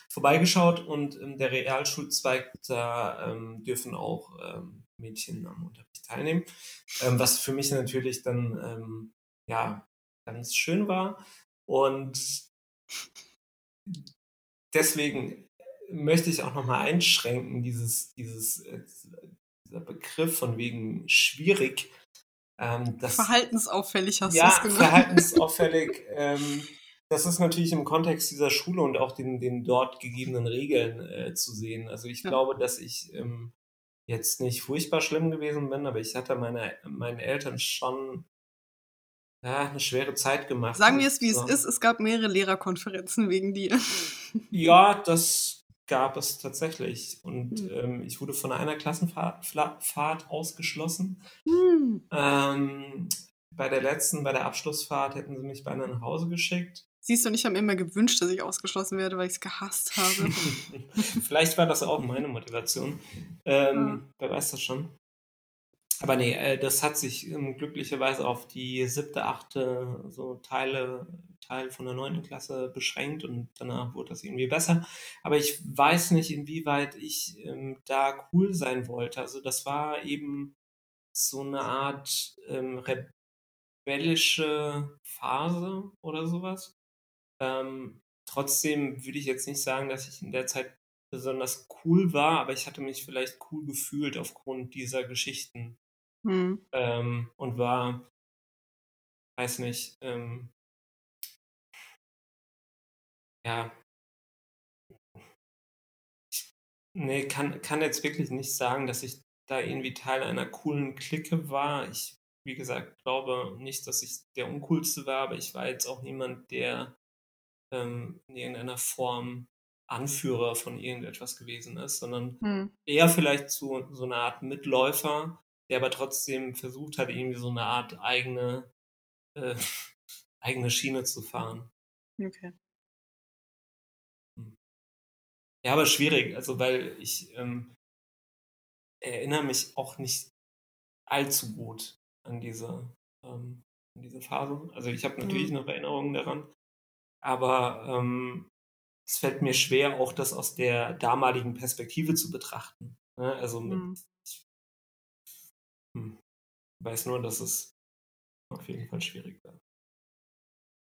vorbeigeschaut und ähm, der Realschulzweig, da ähm, dürfen auch ähm, Mädchen am Unterricht teilnehmen. Ähm, was für mich natürlich dann ähm, ja ganz schön war. Und deswegen möchte ich auch nochmal einschränken, dieses, dieses, äh, dieser Begriff von wegen schwierig. Ähm, das, Verhaltensauffällig hast du ja, es genannt. verhaltensauffällig. ähm, das ist natürlich im Kontext dieser Schule und auch den, den dort gegebenen Regeln äh, zu sehen. Also ich Ja. glaube, dass ich ähm, jetzt nicht furchtbar schlimm gewesen bin, aber ich hatte meine, meinen Eltern schon ja, eine schwere Zeit gemacht. Sagen wir es, wie So. es ist. Es gab mehrere Lehrerkonferenzen wegen dir. Ja, das gab es tatsächlich. Und Hm. ähm, ich wurde von einer Klassenfahrt Fahrt ausgeschlossen. Hm. Ähm, bei der letzten, bei der Abschlussfahrt hätten sie mich beinahe nach Hause geschickt. Siehst du, und ich habe mir immer gewünscht, dass ich ausgeschlossen werde, weil ich es gehasst habe. Vielleicht war das auch meine Motivation. Ähm, Wer weiß das schon. Aber nee, äh, das hat sich ähm, glücklicherweise auf die siebte, achte so Teile, Teil von der neunten Klasse beschränkt und danach wurde das irgendwie besser. Aber ich weiß nicht, inwieweit ich ähm, da cool sein wollte. Also das war eben so eine Art ähm, rebellische Phase oder sowas. Ähm, trotzdem würde ich jetzt nicht sagen, dass ich in der Zeit besonders cool war, aber ich hatte mich vielleicht cool gefühlt aufgrund dieser Geschichten Hm. ähm, und war, weiß nicht, ähm, ja, ich, nee, kann, kann jetzt wirklich nicht sagen, dass ich da irgendwie Teil einer coolen Clique war. Ich, wie gesagt, glaube nicht, dass ich der Uncoolste war, aber ich war jetzt auch niemand, der ähm, in irgendeiner Form Anführer von irgendetwas gewesen ist, sondern Hm. eher vielleicht so, so eine Art Mitläufer, der aber trotzdem versucht hat, irgendwie so eine Art eigene, äh, eigene Schiene zu fahren. Okay. Ja, aber schwierig, also weil ich ähm, erinnere mich auch nicht allzu gut an diese, ähm, an diese Phase. Also ich habe natürlich Mhm. noch Erinnerungen daran, aber ähm, es fällt mir schwer, auch das aus der damaligen Perspektive zu betrachten. Ne? Also mit, Hm. hm, ich weiß nur, dass es auf jeden Fall schwierig war.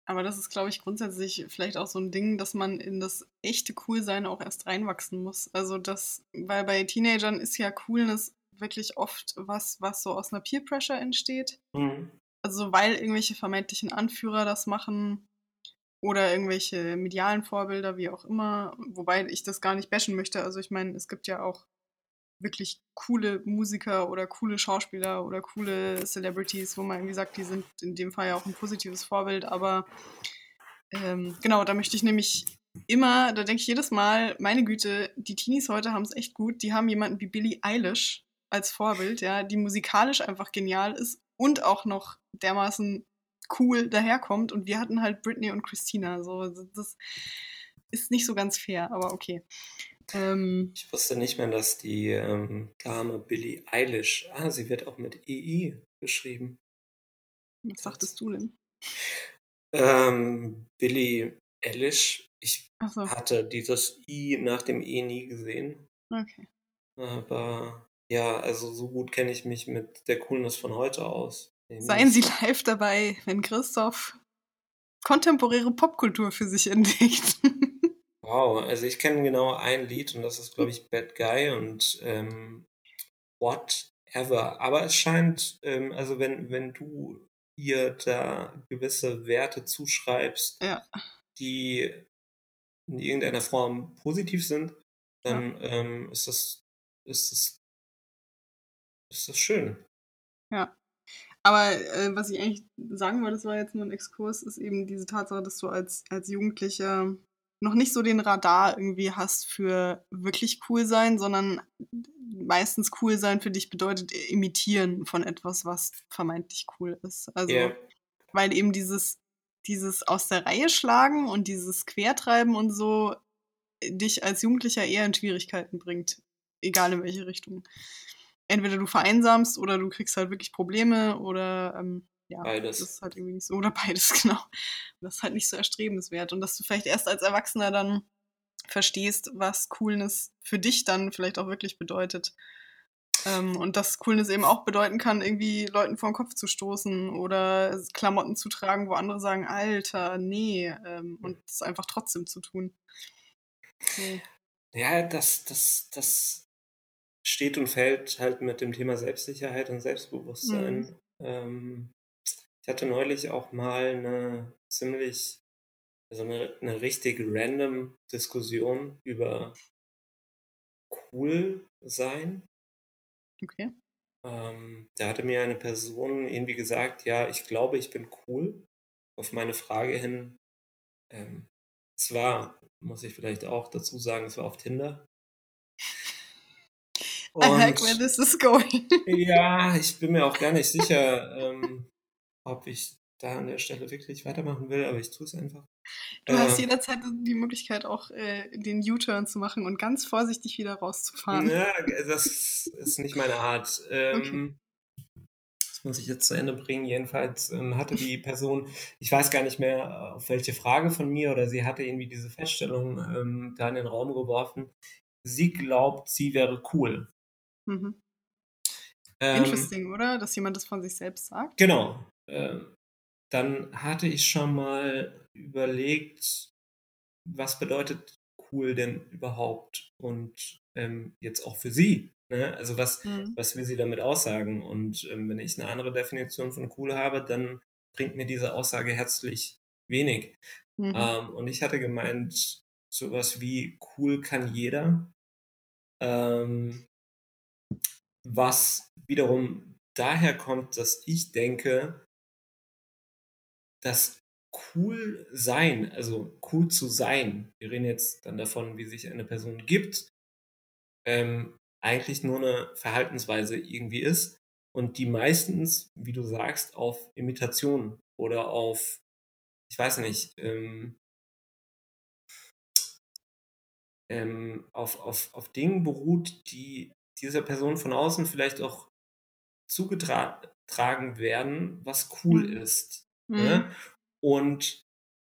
Aber das ist, glaube ich, grundsätzlich vielleicht auch so ein Ding, dass man in das echte Coolsein auch erst reinwachsen muss. Also das, weil bei Teenagern ist ja Coolness wirklich oft was, was so aus einer Peer Pressure entsteht. Mhm. Also weil irgendwelche vermeintlichen Anführer das machen oder irgendwelche medialen Vorbilder, wie auch immer. Wobei ich das gar nicht bashen möchte. Also ich meine, es gibt ja auch wirklich coole Musiker oder coole Schauspieler oder coole Celebrities, wo man irgendwie sagt, die sind in dem Fall ja auch ein positives Vorbild. Aber ähm, genau, da möchte ich nämlich immer, da denke ich jedes Mal, meine Güte, die Teenies heute haben es echt gut. Die haben jemanden wie Billie Eilish als Vorbild, ja, die musikalisch einfach genial ist und auch noch dermaßen cool daherkommt. Und wir hatten halt Britney und Christina. So, das ist nicht so ganz fair, aber okay. Ähm, Ich wusste nicht mehr, dass die ähm, Dame Billie Eilish, ah, sie wird auch mit EI geschrieben. was sagtest du denn? Ähm, Billie Eilish, ich Achso, hatte dieses I nach dem E nie gesehen. okay. Aber ja, also so gut kenne ich mich mit der Coolness von heute aus. Seien. Sie live dabei, wenn Christoph kontemporäre Popkultur für sich entdeckt. Wow, also ich kenne genau ein Lied und das ist, glaube ich, Bad Guy und ähm, Whatever. Aber es scheint, ähm, also wenn, wenn du ihr da gewisse Werte zuschreibst, Ja. die in irgendeiner Form positiv sind, Ja. dann ähm, ist das, ist das, ist das schön. Ja. Aber äh, was ich eigentlich sagen wollte, das war jetzt nur ein Exkurs, ist eben diese Tatsache, dass du als, als Jugendlicher noch nicht so den Radar irgendwie hast für wirklich cool sein, sondern meistens cool sein für dich bedeutet imitieren von etwas, was vermeintlich cool ist. Also, Ja. weil eben dieses, dieses aus der Reihe schlagen und dieses Quertreiben und so dich als Jugendlicher eher in Schwierigkeiten bringt. Egal in welche Richtung. Entweder du vereinsamst oder du kriegst halt wirklich Probleme oder ähm, ja, Beides. das ist halt irgendwie nicht so. Oder beides, genau. Das ist halt nicht so erstrebenswert. Und dass du vielleicht erst als Erwachsener dann verstehst, was Coolness für dich dann vielleicht auch wirklich bedeutet. Ähm, und dass Coolness eben auch bedeuten kann, irgendwie Leuten vor den Kopf zu stoßen oder Klamotten zu tragen, wo andere sagen, Alter, nee, ähm, und es einfach trotzdem zu tun. So. Ja, das, das, das steht und fällt halt mit dem Thema Selbstsicherheit und Selbstbewusstsein. Mhm. Ähm, ich hatte neulich auch mal eine ziemlich, also eine, eine richtig random Diskussion über cool sein. Okay. Ähm, da hatte mir eine Person irgendwie gesagt, ja, ich glaube, ich bin cool. Auf meine Frage hin, ähm, es war, muss ich vielleicht auch dazu sagen, es war auf Tinder. I like where Und this is going. ja, ich bin mir auch gar nicht sicher, ähm, ob ich da an der Stelle wirklich weitermachen will, aber ich tue es einfach. Du hast Äh, jederzeit die Möglichkeit, auch äh, den U-Turn zu machen und ganz vorsichtig wieder rauszufahren. Ja, das ist nicht meine Art. Ähm, Das muss ich jetzt zu Ende bringen. Jedenfalls ähm, hatte die Person, ich weiß gar nicht mehr, äh, auf welche Frage von mir, oder sie hatte irgendwie diese Feststellung ähm, da in den Raum geworfen. Sie glaubt, sie wäre cool. Mhm. Ähm, Interesting, oder? Dass jemand das von sich selbst sagt. Genau. Ähm, dann hatte ich schon mal überlegt, was bedeutet cool denn überhaupt und ähm, jetzt auch für sie. Ne? Also was, Mhm. was will sie damit aussagen? Und ähm, wenn ich eine andere Definition von cool habe, dann bringt mir diese Aussage herzlich wenig. Mhm. Ähm, und ich hatte gemeint, sowas wie cool kann jeder. Ähm, was wiederum daher kommt, dass ich denke, dass cool sein, also cool zu sein, wir reden jetzt dann davon, wie sich eine Person gibt, ähm, eigentlich nur eine Verhaltensweise irgendwie ist und die meistens, wie du sagst, auf Imitation oder auf, ich weiß nicht, ähm, ähm, auf, auf, auf Dingen beruht, die dieser Person von außen vielleicht auch zugetragen werden, was cool Mhm. ist. Mhm. Ne? Und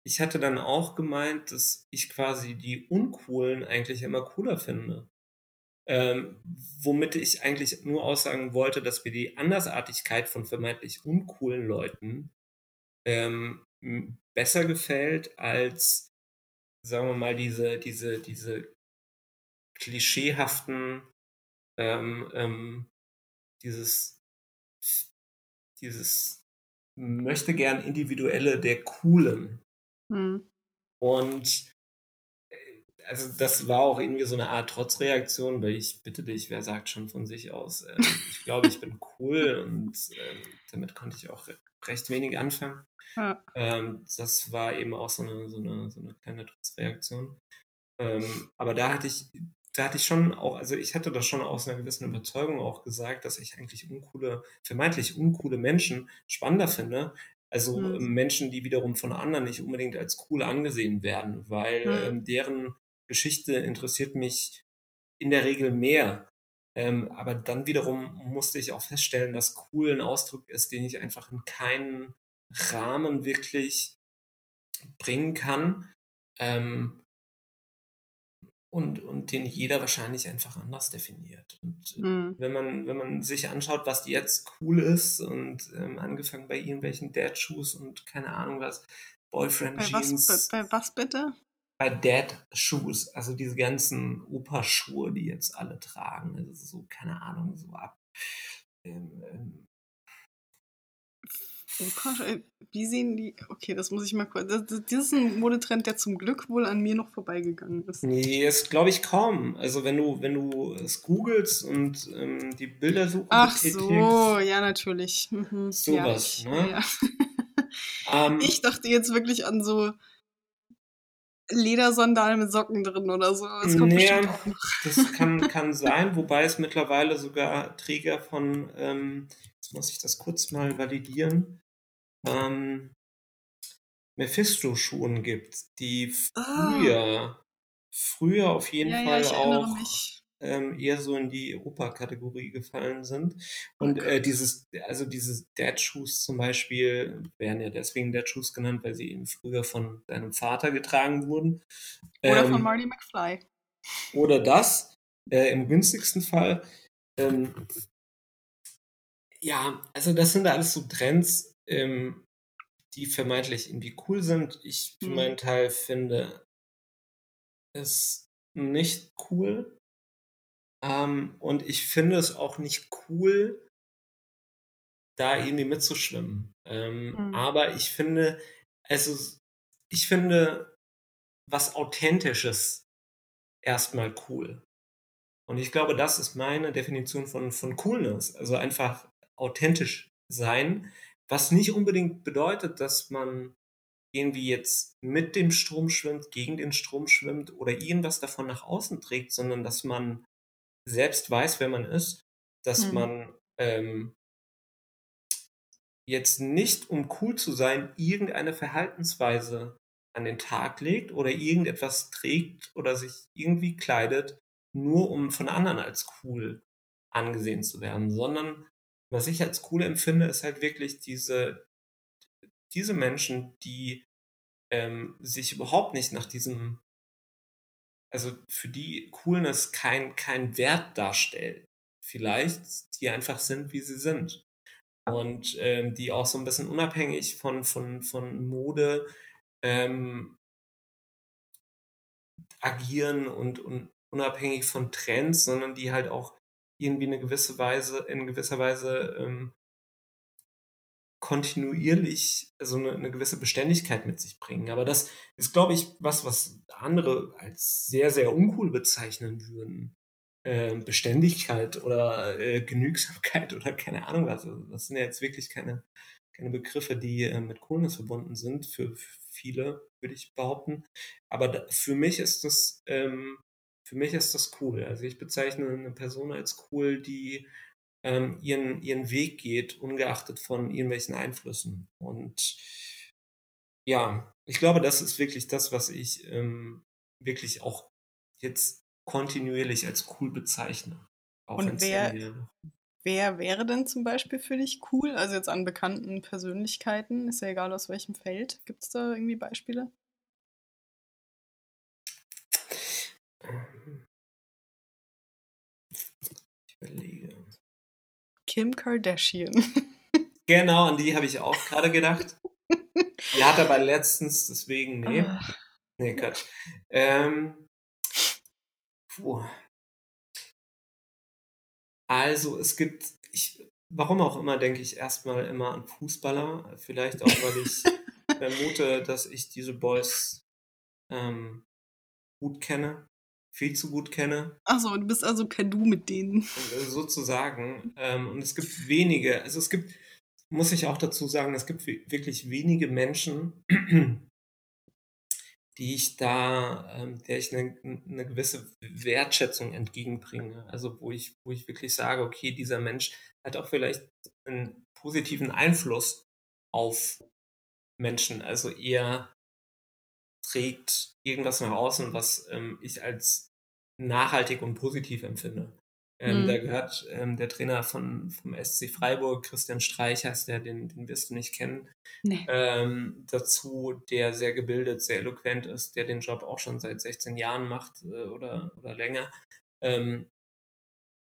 ich hatte dann auch gemeint, dass ich quasi die Uncoolen eigentlich immer cooler finde. Ähm, womit ich eigentlich nur aussagen wollte, dass mir die Andersartigkeit von vermeintlich uncoolen Leuten ähm, besser gefällt als, sagen wir mal, diese, diese, diese klischeehaften, ähm, ähm, dieses, dieses möchte gern individuelle der Coolen. Mhm. Und äh, also das war auch irgendwie so eine Art Trotzreaktion, weil ich bitte dich, wer sagt schon von sich aus, ähm, ich glaube, ich bin cool und ähm, damit konnte ich auch re recht wenig anfangen. Ja. Ähm, das war eben auch so eine, so eine, so eine kleine Trotzreaktion. Ähm, aber da hatte ich, da hatte ich schon auch, also ich hatte das schon aus einer gewissen Überzeugung auch gesagt, dass ich eigentlich uncoole, vermeintlich uncoole Menschen spannender finde. Also Mhm. ähm, Menschen, die wiederum von anderen nicht unbedingt als cool angesehen werden, weil Mhm. ähm, deren Geschichte interessiert mich in der Regel mehr. Ähm, aber dann wiederum musste ich auch feststellen, dass cool ein Ausdruck ist, den ich einfach in keinen Rahmen wirklich bringen kann. Ähm, und, und den jeder wahrscheinlich einfach anders definiert. Und Mhm. wenn man, wenn man sich anschaut, was jetzt cool ist und ähm, angefangen bei irgendwelchen Dad-Shoes und keine Ahnung was, Boyfriend Bei bei, bei was bitte? bei Dad-Shoes, also diese ganzen Opa-Schuhe, die jetzt alle tragen, also so, keine Ahnung, so ab ähm, ähm, Wie sehen die. Okay, das muss ich mal kurz. Das, das, ist ein Modetrend, der zum Glück wohl an mir noch vorbeigegangen ist. Nee, ist glaube ich kaum. Also wenn du, wenn du es googelst und ähm, die Bildersuche Ach so, ja, natürlich. Mhm. Sowas, ja, ne? Ja. Ähm, ich dachte jetzt wirklich an so Ledersandalen mit Socken drin oder so. Das kommt nee, bestimmt auch noch. das kann, kann sein, wobei es mittlerweile sogar Träger von, ähm, jetzt muss ich das kurz mal validieren, ähm, Mephisto-Schuhen gibt, die Ah. früher, früher auf jeden Ja, ja, Fall erinnere auch ähm, eher so in die Opa-Kategorie gefallen sind. Und Oh äh, dieses, also diese Dad Shoes zum Beispiel werden ja deswegen Dad Shoes genannt, weil sie eben früher von deinem Vater getragen wurden. Oder von Ähm, Marty McFly. oder das, äh, im günstigsten Fall. Ähm, ja, also das sind alles so Trends, ähm, die vermeintlich irgendwie cool sind. Ich für Hm. meinen Teil finde es nicht cool. Ähm, und ich finde es auch nicht cool, da irgendwie mitzuschwimmen. Ähm, Hm. aber ich finde, also ich finde was Authentisches erstmal cool. Und ich glaube, das ist meine Definition von, von Coolness. Also einfach authentisch sein, was nicht unbedingt bedeutet, dass man irgendwie jetzt mit dem Strom schwimmt, gegen den Strom schwimmt oder irgendwas davon nach außen trägt, sondern dass man selbst weiß, wer man ist, dass Hm. man ähm, jetzt nicht, um cool zu sein, irgendeine Verhaltensweise an den Tag legt oder irgendetwas trägt oder sich irgendwie kleidet, nur um von anderen als cool angesehen zu werden, sondern was ich als cool empfinde, ist halt wirklich diese, diese Menschen, die ähm, sich überhaupt nicht nach diesem, also für die Coolness kein, kein Wert darstellt. Vielleicht, die einfach sind, wie sie sind. Und ähm, die auch so ein bisschen unabhängig von, von, von Mode ähm, agieren und, und unabhängig von Trends, sondern die halt auch irgendwie eine gewisse Weise, in gewisser Weise ähm, kontinuierlich so eine, eine gewisse Beständigkeit mit sich bringen. Aber das ist, glaube ich, was, was andere als sehr, sehr uncool bezeichnen würden. Äh, Beständigkeit oder äh, Genügsamkeit oder keine Ahnung was. Also das sind ja jetzt wirklich keine, keine Begriffe, die äh, mit Coolness verbunden sind, für, für viele, würde ich behaupten. Aber da, für mich ist das, ähm, für mich ist das cool. Also ich bezeichne eine Person als cool, die ähm, ihren, ihren Weg geht, ungeachtet von irgendwelchen Einflüssen. Und ja, ich glaube, das ist wirklich das, was ich ähm, wirklich auch jetzt kontinuierlich als cool bezeichne. Und wer- Wer wäre denn zum Beispiel für dich cool? Also jetzt an bekannten Persönlichkeiten, ist ja egal aus welchem Feld. Gibt es da irgendwie Beispiele? Ähm, Ich überlege. Kim Kardashian. Genau, an die habe ich auch gerade gedacht. Die hat aber letztens, deswegen, nee. Ah, Nee, Quatsch. Ähm, puh. Also, es gibt, ich, warum auch immer, denke ich erstmal immer an Fußballer. Vielleicht auch, weil ich vermute, dass ich diese Boys ähm, gut kenne, viel zu gut kenne, Achso, du bist also per Du mit denen. äh, sozusagen. Ähm, und es gibt wenige, also es gibt, muss ich auch dazu sagen, es gibt wi- wirklich wenige Menschen, die ich da, ähm, der ich eine, eine gewisse Wertschätzung entgegenbringe. Also wo ich, wo ich wirklich sage, okay, dieser Mensch hat auch vielleicht einen positiven Einfluss auf Menschen. Also er trägt irgendwas nach außen, was ähm, ich als nachhaltig und positiv empfinde. Ähm, Mhm. Da gehört ähm, der Trainer von, vom SC Freiburg, Christian Streich heißt der, den, den wirst du nicht kennen, Nee. ähm, dazu, der sehr gebildet, sehr eloquent ist, der den Job auch schon seit 16 Jahren macht äh, oder, oder länger, ähm,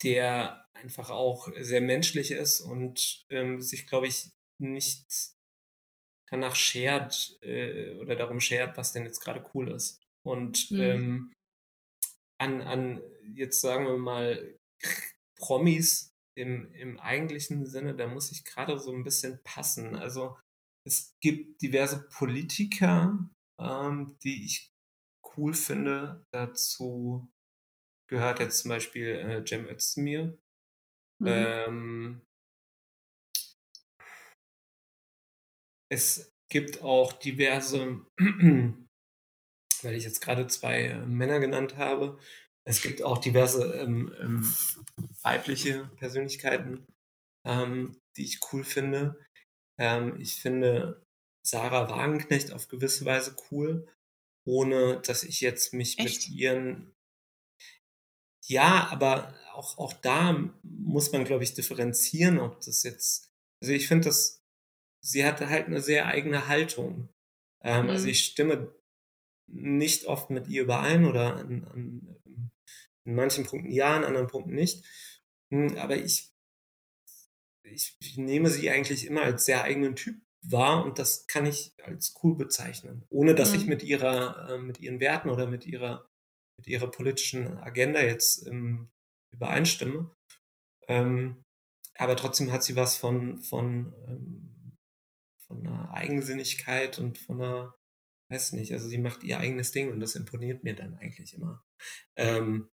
der einfach auch sehr menschlich ist und ähm, sich, glaube ich, nicht danach schert äh, oder darum schert, was denn jetzt gerade cool ist. Und Mhm. ähm, an, an, jetzt sagen wir mal, Promis im, im eigentlichen Sinne, da muss ich gerade so ein bisschen passen. Also es gibt diverse Politiker, ähm, die ich cool finde. Dazu gehört jetzt zum Beispiel äh, Cem Özdemir. Mhm. Ähm, es gibt auch diverse, weil ich jetzt gerade zwei äh, Männer genannt habe, es gibt auch diverse ähm, ähm, weibliche Persönlichkeiten, ähm, die ich cool finde. Ähm, ich finde Sarah Wagenknecht auf gewisse Weise cool, ohne dass ich jetzt mich Echt? mit ihren. Ja, aber auch, auch da muss man, glaube ich, differenzieren, ob das jetzt. Also ich finde, dass sie hatte halt eine sehr eigene Haltung. Ähm, also mhm. Also ich stimme nicht oft mit ihr überein oder an, an, in manchen Punkten ja, in anderen Punkten nicht. Hm, aber ich, ich, ich nehme sie eigentlich immer als sehr eigenen Typ wahr und das kann ich als cool bezeichnen, ohne dass mhm. ich mit ihrer, äh, mit ihren Werten oder mit ihrer, mit ihrer politischen Agenda jetzt ähm, übereinstimme. Ähm, aber trotzdem hat sie was von, von ähm, von einer Eigensinnigkeit und von einer, weiß nicht, also sie macht ihr eigenes Ding und das imponiert mir dann eigentlich immer. Ähm,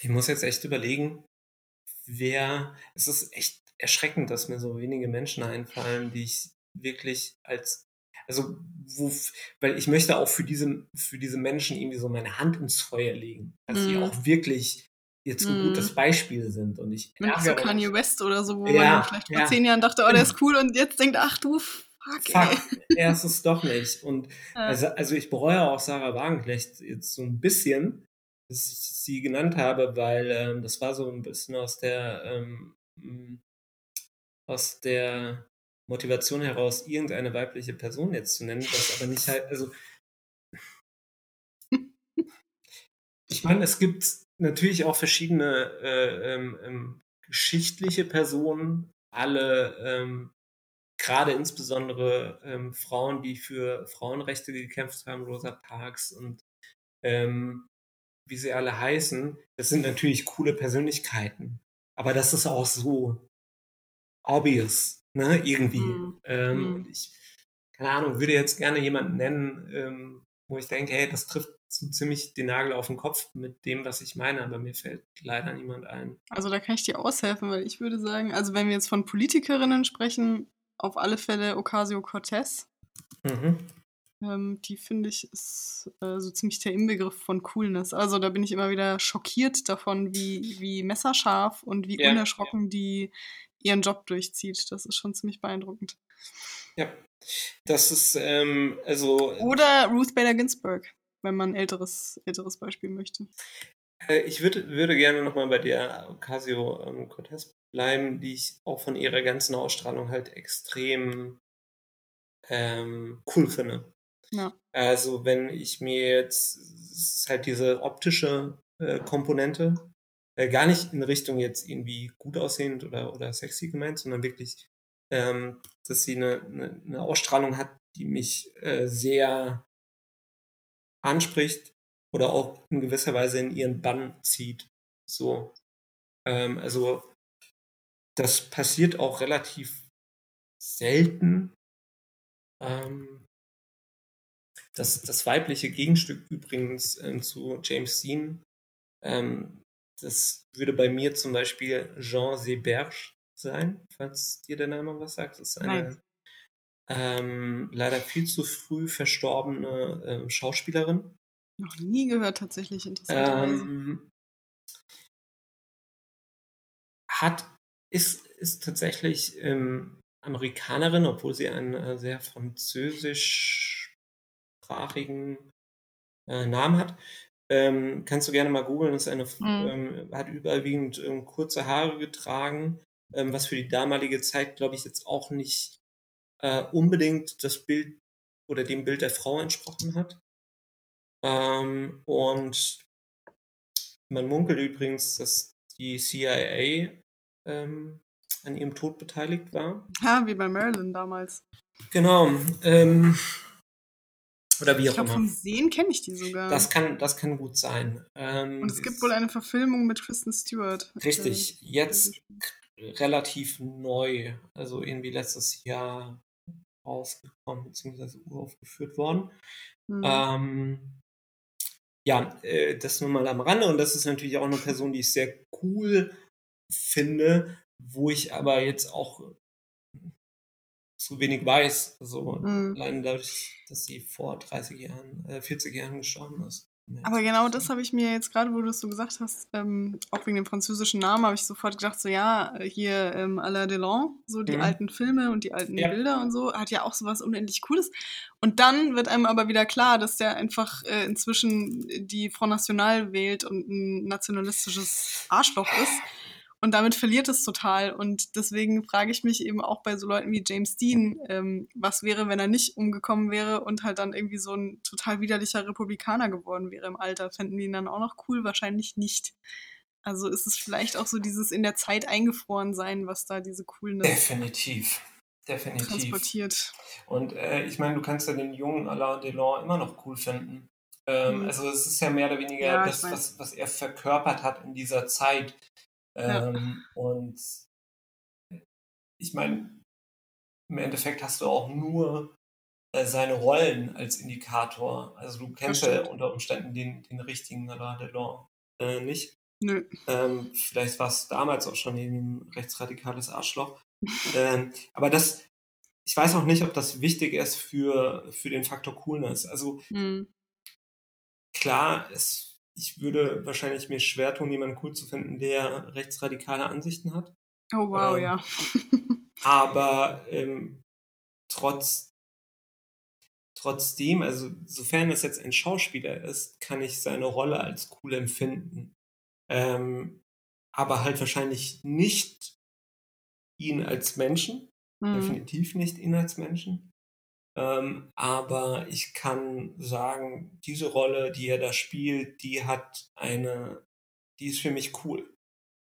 ich muss jetzt echt überlegen, wer, es ist echt erschreckend, dass mir so wenige Menschen einfallen, die ich wirklich als, also, wo, weil ich möchte auch für diese, für diese Menschen irgendwie so meine Hand ins Feuer legen, dass mm. sie mhm. auch wirklich jetzt ein mm. gutes Beispiel sind. Und ich Mit so Kanye West oder so, wo ja, man vielleicht vor ja. zehn Jahren dachte, oh, der ist cool und jetzt denkt, ach du, fuck, fuck er ist es doch nicht. Und ja. also, also ich bereue auch Sarah Wagenknecht jetzt so ein bisschen, dass ich sie genannt habe, weil ähm, das war so ein bisschen aus der ähm, aus der Motivation heraus, irgendeine weibliche Person jetzt zu nennen, das aber nicht halt, also ich meine, es gibt natürlich auch verschiedene äh, ähm, ähm, geschichtliche Personen, alle ähm, gerade insbesondere ähm, Frauen, die für Frauenrechte gekämpft haben, Rosa Parks und ähm, wie sie alle heißen, das sind natürlich coole Persönlichkeiten. Aber das ist auch so obvious, ne, irgendwie. Mhm. Ähm, mhm. Ich, keine Ahnung, würde jetzt gerne jemanden nennen, wo ich denke, hey, das trifft so ziemlich den Nagel auf den Kopf mit dem, was ich meine, aber mir fällt leider niemand ein. Also da kann ich dir aushelfen, weil ich würde sagen, also wenn wir jetzt von Politikerinnen sprechen, auf alle Fälle Ocasio-Cortez. Mhm. Ähm, die finde ich ist äh, so ziemlich der Inbegriff von Coolness. Also da bin ich immer wieder schockiert davon, wie, wie messerscharf und wie ja, unerschrocken ja. die ihren Job durchzieht. Das ist schon ziemlich beeindruckend. Ja, das ist ähm, also. Oder Ruth Bader Ginsburg wenn man ein älteres, älteres Beispiel möchte. Äh, ich würde, würde gerne nochmal bei der Ocasio ähm, Cortez bleiben, die ich auch von ihrer ganzen Ausstrahlung halt extrem ähm, cool finde. Ja. Also wenn ich mir jetzt halt diese optische äh, Komponente äh, gar nicht in Richtung jetzt irgendwie gut aussehend oder, oder sexy gemeint, sondern wirklich, ähm, dass sie eine, eine, eine, Ausstrahlung hat, die mich äh, sehr anspricht oder auch in gewisser Weise in ihren Bann zieht. So. Ähm, also das passiert auch relativ selten. Ähm, das, das weibliche Gegenstück übrigens ähm, zu James Dean, ähm, das würde bei mir zum Beispiel Jean Seberge sein, falls dir der Name was sagt. Das ist eine ähm, leider viel zu früh verstorbene äh, Schauspielerin. Noch nie gehört tatsächlich, interessanterweise. Ähm, hat, ist, ist tatsächlich ähm, Amerikanerin, obwohl sie einen äh, sehr französischsprachigen äh, Namen hat. Ähm, kannst du gerne mal googeln, ist eine, mhm. ähm, hat überwiegend ähm, kurze Haare getragen, ähm, was für die damalige Zeit, glaube ich, jetzt auch nicht äh, unbedingt das Bild oder dem Bild der Frau entsprochen hat. Ähm, und man munkelt übrigens, dass die CIA ähm, an ihrem Tod beteiligt war. Ja, wie bei Marilyn damals. Genau. Ähm, oder wie ich auch glaub, immer. Vom Sehen kenne ich die sogar. Das kann, das kann gut sein. Ähm, Und es gibt wohl eine Verfilmung mit Kristen Stewart. Richtig, äh, jetzt relativ neu, also irgendwie letztes Jahr rausgekommen, beziehungsweise uraufgeführt worden. Mhm. Ähm, ja, äh, das nur mal am Rande und das ist natürlich auch eine Person, die ich sehr cool finde, wo ich aber jetzt auch zu wenig weiß. Also Mhm. allein dadurch, dass sie vor 30 Jahren, äh, 40 Jahren gestorben ist. Aber genau das habe ich mir jetzt gerade, wo du es so gesagt hast, ähm, auch wegen dem französischen Namen, habe ich sofort gedacht, so ja, hier ähm, Alain Delon, so die Mhm. alten Filme und die alten Ja. Bilder und so, hat ja auch sowas unendlich Cooles. Und dann wird einem aber wieder klar, dass der einfach äh, inzwischen die Front National wählt und ein nationalistisches Arschloch ist. Und damit verliert es total. Und deswegen frage ich mich eben auch bei so Leuten wie James Dean, ähm, was wäre, wenn er nicht umgekommen wäre und halt dann irgendwie so ein total widerlicher Republikaner geworden wäre im Alter. Fänden die ihn dann auch noch cool? Wahrscheinlich nicht. Also ist es vielleicht auch so dieses in der Zeit eingefroren sein, was da diese Coolness Definitiv. Definitiv. transportiert. Und äh, ich meine, du kannst ja den jungen Alain Delon immer noch cool finden. Ähm, Mhm. Also es ist ja mehr oder weniger Ja, das, was, was er verkörpert hat in dieser Zeit. Ja. Ähm, Und ich meine, im Endeffekt hast du auch nur äh, seine Rollen als Indikator. Also du kennst ja unter Umständen den, den richtigen Alain Delon äh, nicht. Nö. Ähm, vielleicht war es damals auch schon ein rechtsradikales Arschloch. ähm, aber das, ich weiß auch nicht, ob das wichtig ist für, für den Faktor Coolness. Also Hm. klar, es, ich würde wahrscheinlich mir schwer tun, jemanden cool zu finden, der rechtsradikale Ansichten hat. Oh wow, Ähm, ja. Aber ähm, trotz, trotzdem, also sofern es jetzt ein Schauspieler ist, kann ich seine Rolle als cool empfinden. Ähm, aber halt wahrscheinlich nicht ihn als Menschen, Hm. definitiv nicht ihn als Menschen. Ähm, aber ich kann sagen, diese Rolle, die er da spielt, die hat eine, die ist für mich cool,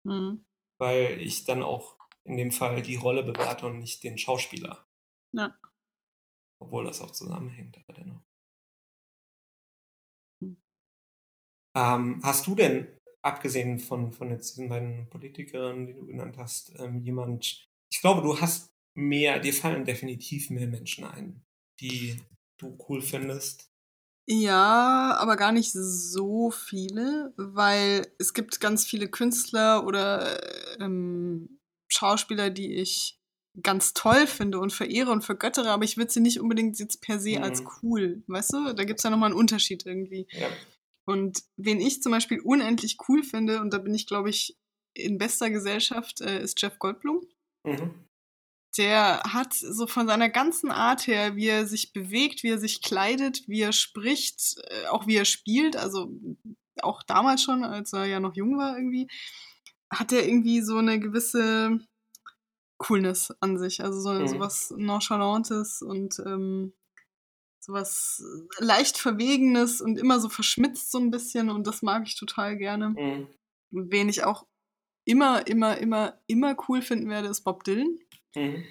Hm. weil ich dann auch in dem Fall die Rolle bewerte und nicht den Schauspieler. Ja. Obwohl das auch zusammenhängt, aber dennoch. Hm. Ähm, hast du denn, abgesehen von, von jetzt diesen beiden Politikerinnen, die du genannt hast, ähm, jemand, ich glaube, du hast mehr, dir fallen definitiv mehr Menschen ein, die du cool findest. Ja, aber gar nicht so viele, weil es gibt ganz viele Künstler oder ähm, Schauspieler, die ich ganz toll finde und verehre und vergöttere, aber ich würde sie nicht unbedingt jetzt per se als Mhm. cool, weißt du? Da gibt es ja nochmal einen Unterschied irgendwie. Ja. Und wen ich zum Beispiel unendlich cool finde, und da bin ich, glaube ich, in bester Gesellschaft, äh, ist Jeff Goldblum. Mhm. Der hat so von seiner ganzen Art her, wie er sich bewegt, wie er sich kleidet, wie er spricht, äh, auch wie er spielt, also auch damals schon, als er ja noch jung war irgendwie, hat er irgendwie so eine gewisse Coolness an sich. Also so, Mhm. so was Nonchalantes und ähm, sowas leicht Verwegenes und immer so verschmitzt so ein bisschen und das mag ich total gerne. Mhm. Wen ich auch immer, immer, immer, immer cool finden werde, ist Bob Dylan Mhm.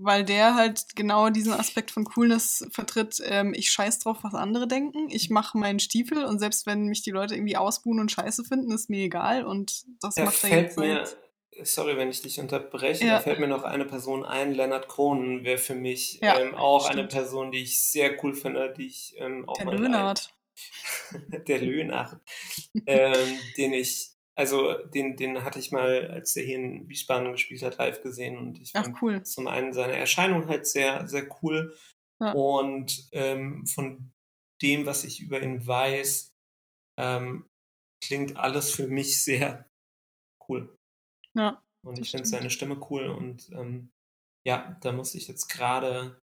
weil der halt genau diesen Aspekt von Coolness vertritt. Ähm, ich scheiß drauf, was andere denken. Ich mache meinen Stiefel und selbst wenn mich die Leute irgendwie ausbuhen und scheiße finden, ist mir egal. Und das Da macht er fällt jetzt mir, seit. sorry, wenn ich dich unterbreche, Ja. da fällt mir noch eine Person ein. Leonard Cohen wäre für mich Ja, ähm, auch eine stimmt. Person, die ich sehr cool finde, die ich ähm, auch Der mal Löhnert. der Löhnach, ähm, den ich, also den, den hatte ich mal, als der hier in Wiesbaden gespielt hat, live gesehen und ich Ach, fand cool. zum einen seine Erscheinung halt sehr, sehr cool Ja. und ähm, von dem, was ich über ihn weiß, ähm, klingt alles für mich sehr cool. Ja, Und ich finde seine Stimme cool und ähm, ja, da muss ich jetzt gerade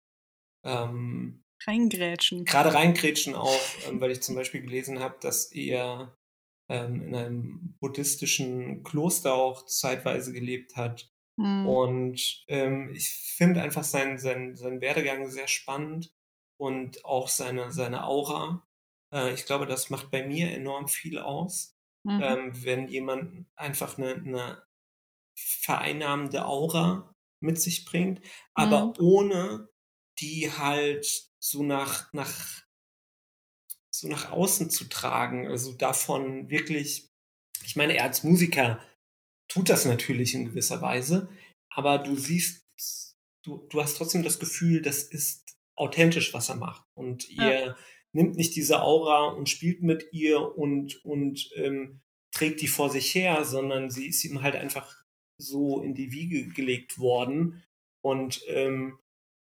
ähm, reingrätschen. gerade reinkrätschen auch, ähm, weil ich zum Beispiel gelesen habe, dass er ähm, in einem buddhistischen Kloster auch zeitweise gelebt hat. Hm. Und ähm, ich finde einfach seinen sein, sein Werdegang sehr spannend und auch seine, seine Aura. Äh, ich glaube, das macht bei mir enorm viel aus, Mhm. ähm, wenn jemand einfach eine, eine vereinnahmende Aura mit sich bringt, aber Mhm. ohne die halt so nach, nach, so nach außen zu tragen. Also davon wirklich, ich meine, er als Musiker tut das natürlich in gewisser Weise, aber du siehst, du, du hast trotzdem das Gefühl, das ist authentisch, was er macht. Und ihr ja. nimmt nicht diese Aura und spielt mit ihr und, und ähm, trägt die vor sich her, sondern sie ist ihm halt einfach so in die Wiege gelegt worden. Und ähm,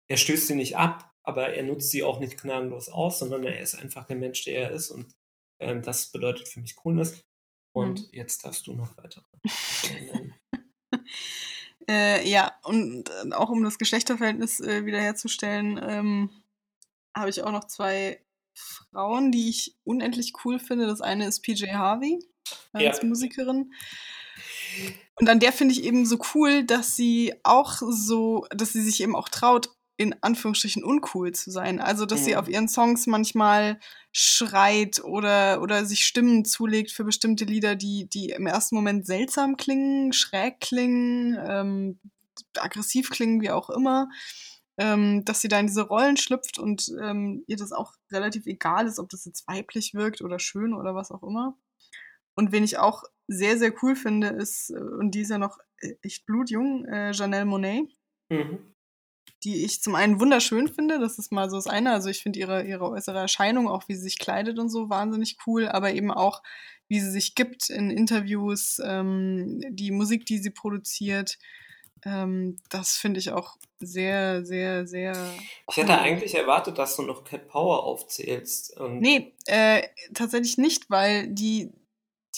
er stößt sie nicht ab, aber er nutzt sie auch nicht gnadenlos aus, sondern er ist einfach der Mensch, der er ist. Und ähm, das bedeutet für mich Coolness. Und mhm. jetzt darfst du noch weiter. äh, ja, und äh, auch um das Geschlechterverhältnis äh, wiederherzustellen, ähm, habe ich auch noch zwei Frauen, die ich unendlich cool finde. Das eine ist PJ Harvey äh, als ja. Musikerin. Und an der finde ich eben so cool, dass sie auch so, dass sie sich eben auch traut, in Anführungsstrichen uncool zu sein. Also, dass mhm. sie auf ihren Songs manchmal schreit oder, oder sich Stimmen zulegt für bestimmte Lieder, die, die im ersten Moment seltsam klingen, schräg klingen, ähm, aggressiv klingen, wie auch immer. Ähm, dass sie da in diese Rollen schlüpft und ähm, ihr das auch relativ egal ist, ob das jetzt weiblich wirkt oder schön oder was auch immer. Und wen ich auch sehr, sehr cool finde, ist, äh, und die ist ja noch äh, echt blutjung, äh, Janelle Monet. Mhm die ich zum einen wunderschön finde, das ist mal so das eine, also ich finde ihre, ihre äußere Erscheinung, auch wie sie sich kleidet und so, wahnsinnig cool, aber eben auch, wie sie sich gibt in Interviews, ähm, die Musik, die sie produziert, ähm, das finde ich auch sehr, sehr, sehr. Ich hätte eigentlich erwartet, dass du noch Cat Power aufzählst. Und nee, äh, tatsächlich nicht, weil die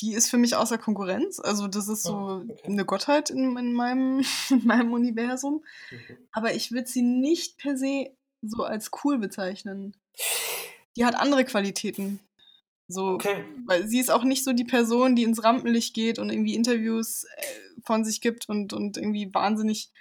die ist für mich außer Konkurrenz. Also das ist so oh, okay. eine Gottheit in, in, meinem, in meinem Universum. Mhm. Aber ich würde sie nicht per se so als cool bezeichnen. Die hat andere Qualitäten. So, okay. weil sie ist auch nicht so die Person, die ins Rampenlicht geht und irgendwie Interviews äh, von sich gibt und, und irgendwie wahnsinnig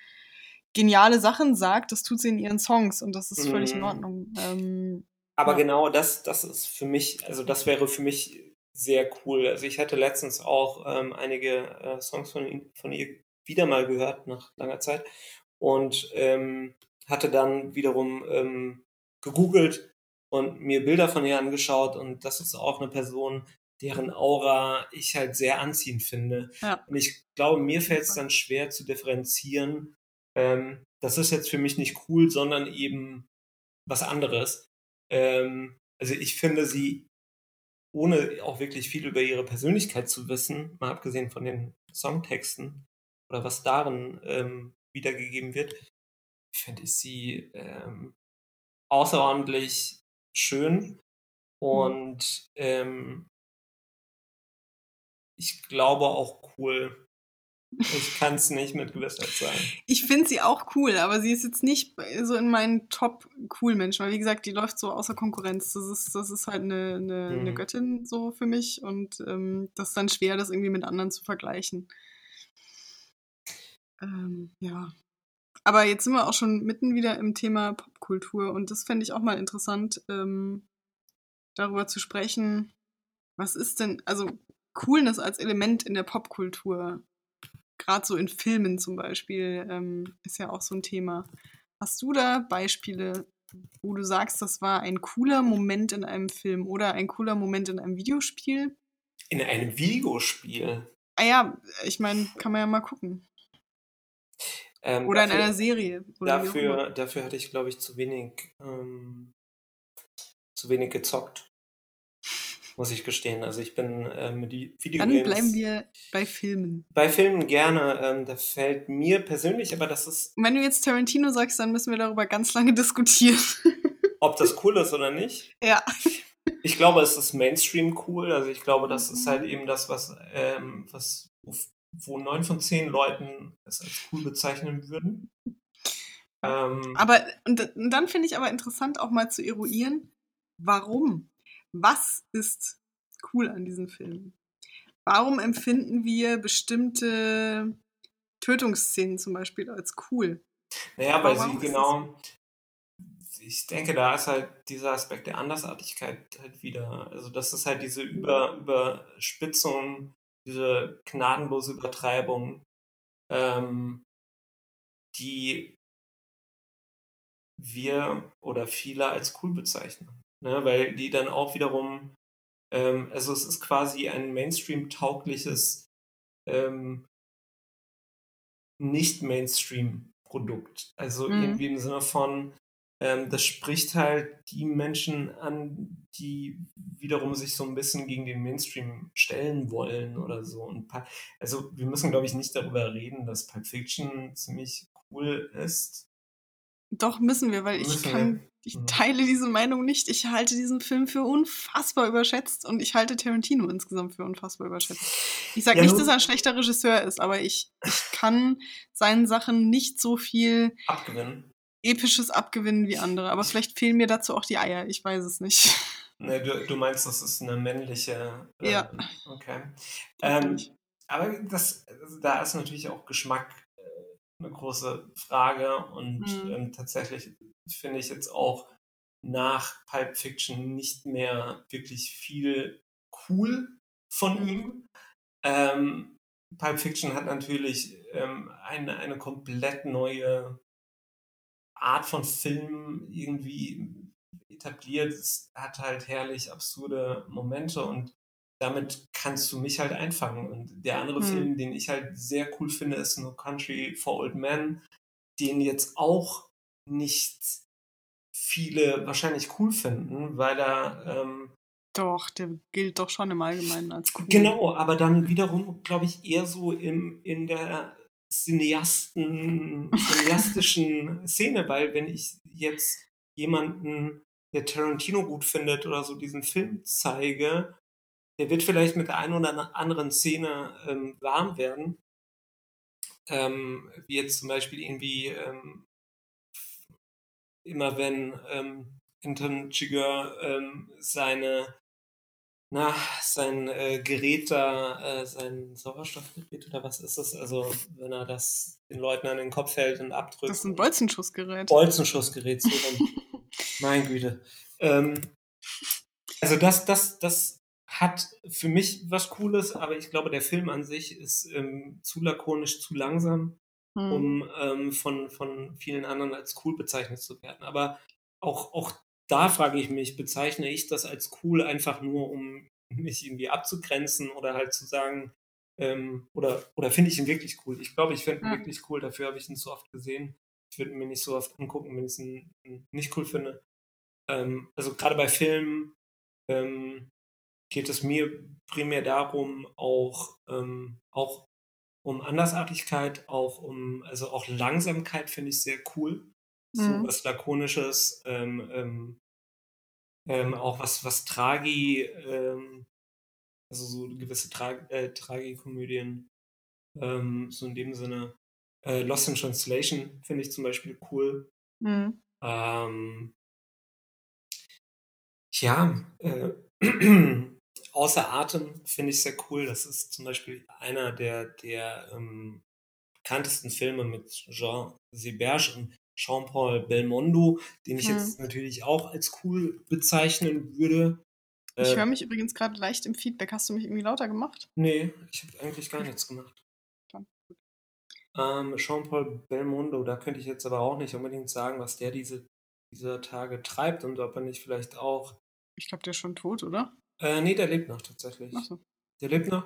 geniale Sachen sagt. Das tut sie in ihren Songs und das ist völlig in mhm. Ordnung. Ähm, aber ja. genau das, das ist für mich, also das wäre für mich sehr cool. Also ich hatte letztens auch ähm, einige äh, Songs von, von ihr wieder mal gehört nach langer Zeit und ähm, hatte dann wiederum ähm, gegoogelt und mir Bilder von ihr angeschaut und das ist auch eine Person, deren Aura ich halt sehr anziehend finde. Ja. Und ich glaube, mir fällt es dann schwer zu differenzieren. Ähm, das ist jetzt für mich nicht cool, sondern eben was anderes. Ähm, also ich finde sie ohne auch wirklich viel über ihre Persönlichkeit zu wissen, mal abgesehen von den Songtexten oder was darin ähm, wiedergegeben wird, finde ich sie ähm, außerordentlich schön und ähm, ich glaube auch cool. Ich kann es nicht mit Gewissheit sagen. Ich finde sie auch cool, aber sie ist jetzt nicht so in meinen Top-Cool-Menschen, weil wie gesagt, die läuft so außer Konkurrenz. Das ist, das ist halt eine, eine, mhm. eine Göttin so für mich und ähm, das ist dann schwer, das irgendwie mit anderen zu vergleichen. Ähm, ja. Aber jetzt sind wir auch schon mitten wieder im Thema Popkultur und das fände ich auch mal interessant, ähm, darüber zu sprechen. Was ist denn, also Coolness als Element in der Popkultur? Gerade so in Filmen zum Beispiel ähm, ist ja auch so ein Thema. Hast du da Beispiele, wo du sagst, das war ein cooler Moment in einem Film oder ein cooler Moment in einem Videospiel? In einem Videospiel? Ah ja, ich meine, kann man ja mal gucken. Ähm, oder dafür, in einer Serie. dafür, dafür hatte ich, glaube ich, zu wenig, ähm, zu wenig gezockt muss ich gestehen. Also ich bin ähm, mit die Videogames... Dann bleiben wir bei Filmen. Bei Filmen gerne. Ähm, da fällt mir persönlich, aber das ist... Wenn du jetzt Tarantino sagst, dann müssen wir darüber ganz lange diskutieren. Ob das cool ist oder nicht? Ja. Ich glaube, es ist Mainstream cool. Also ich glaube, das ist halt eben das, was, ähm, was wo neun von zehn Leuten es als cool bezeichnen würden. Ähm, aber und, und dann finde ich aber interessant auch mal zu eruieren, warum was ist cool an diesem Film? Warum empfinden wir bestimmte Tötungsszenen zum Beispiel als cool? Naja, weil sie genau, ich denke, da ist halt dieser Aspekt der Andersartigkeit halt wieder. Also das ist halt diese Über, Überspitzung, diese gnadenlose Übertreibung, ähm, die wir oder viele als cool bezeichnen ne, weil die dann auch wiederum, ähm, also es ist quasi ein Mainstream-taugliches, ähm, nicht Mainstream Produkt. Also Mhm. irgendwie im Sinne von, ähm, das spricht halt die Menschen an, die wiederum sich so ein bisschen gegen den Mainstream stellen wollen oder so. Und also wir müssen, glaube ich, nicht darüber reden, dass Pulp Fiction ziemlich cool ist. Doch müssen wir, weil ich Müssen kann, wir. Ich Mhm. teile diese Meinung nicht. Ich halte diesen Film für unfassbar überschätzt und ich halte Tarantino insgesamt für unfassbar überschätzt. Ich sage Ja, nicht, dass er ein schlechter Regisseur ist, aber ich, ich kann seinen Sachen nicht so viel Abgewinnen. Episches abgewinnen wie andere. Aber vielleicht fehlen mir dazu auch die Eier. Ich weiß es nicht. Ne, du, du meinst, das ist eine männliche. äh, Ja. Okay. Ähm, aber das, also da ist natürlich auch Geschmack äh, eine große Frage und Mhm. ähm, tatsächlich finde ich jetzt auch nach Pulp Fiction nicht mehr wirklich viel cool von Mhm. ihm. Ähm, Pulp Fiction hat natürlich ähm, eine, eine komplett neue Art von Film irgendwie etabliert. Es hat halt herrlich absurde Momente und damit kannst du mich halt einfangen. Und der andere Hm. Film, den ich halt sehr cool finde, ist No Country for Old Men, den jetzt auch nicht viele wahrscheinlich cool finden, weil er ähm, Doch, der gilt doch schon im Allgemeinen als cool. Genau, aber dann wiederum, glaube ich, eher so im, in der Cineasten, cineastischen Szene, weil wenn ich jetzt jemanden, der Tarantino gut findet oder so diesen Film zeige, der wird vielleicht mit der einen oder anderen Szene ähm, warm werden. Ähm, wie jetzt zum Beispiel irgendwie ähm, immer wenn ähm, Anton Chigurh ähm, seine na, sein äh, Gerät da, äh, sein Sauerstoffgerät oder was ist das? Also, wenn er das den Leuten an den Kopf hält und abdrückt. Das ist ein Bolzenschussgerät. Bolzenschussgerät, so rum. mein Güte. Ähm, also, das, das, das hat für mich was Cooles, aber ich glaube, der Film an sich ist ähm, zu lakonisch, zu langsam Hm. um ähm, von, von vielen anderen als cool bezeichnet zu werden. Aber auch, auch da frage ich mich, bezeichne ich das als cool einfach nur, um mich irgendwie abzugrenzen oder halt zu sagen, ähm, oder, oder finde ich ihn wirklich cool? Ich glaube, ich finde ihn Ja. wirklich cool, dafür habe ich ihn so oft gesehen. Ich würde ihn mir nicht so oft angucken, wenn ich ihn nicht cool finde. Ähm, also gerade bei Filmen ähm, geht es mir primär darum, auch, ähm, auch um Andersartigkeit, auch um, also auch Langsamkeit finde ich sehr cool. So Mhm. was Lakonisches, ähm, ähm, ähm, auch was, was Tragi, ähm, also so gewisse Tra äh, Tragikomödien, ähm, so in dem Sinne. Äh, Lost in Translation finde ich zum Beispiel cool. Hm. Ähm, ja, äh, außer Atem finde ich sehr cool. Das ist zum Beispiel einer der, der ähm, bekanntesten Filme mit Jean Seberge und Jean-Paul Belmondo, den ich Hm. jetzt natürlich auch als cool bezeichnen würde. Ich Äh, höre mich übrigens gerade leicht im Feedback. Hast du mich irgendwie lauter gemacht? Nee, ich habe eigentlich gar nichts gemacht. Ähm, Jean-Paul Belmondo, da könnte ich jetzt aber auch nicht unbedingt sagen, was der diese, dieser Tage treibt und ob er nicht vielleicht auch. Ich glaube, der ist schon tot, oder? Äh, nee, der lebt noch tatsächlich. Achso. Der lebt noch.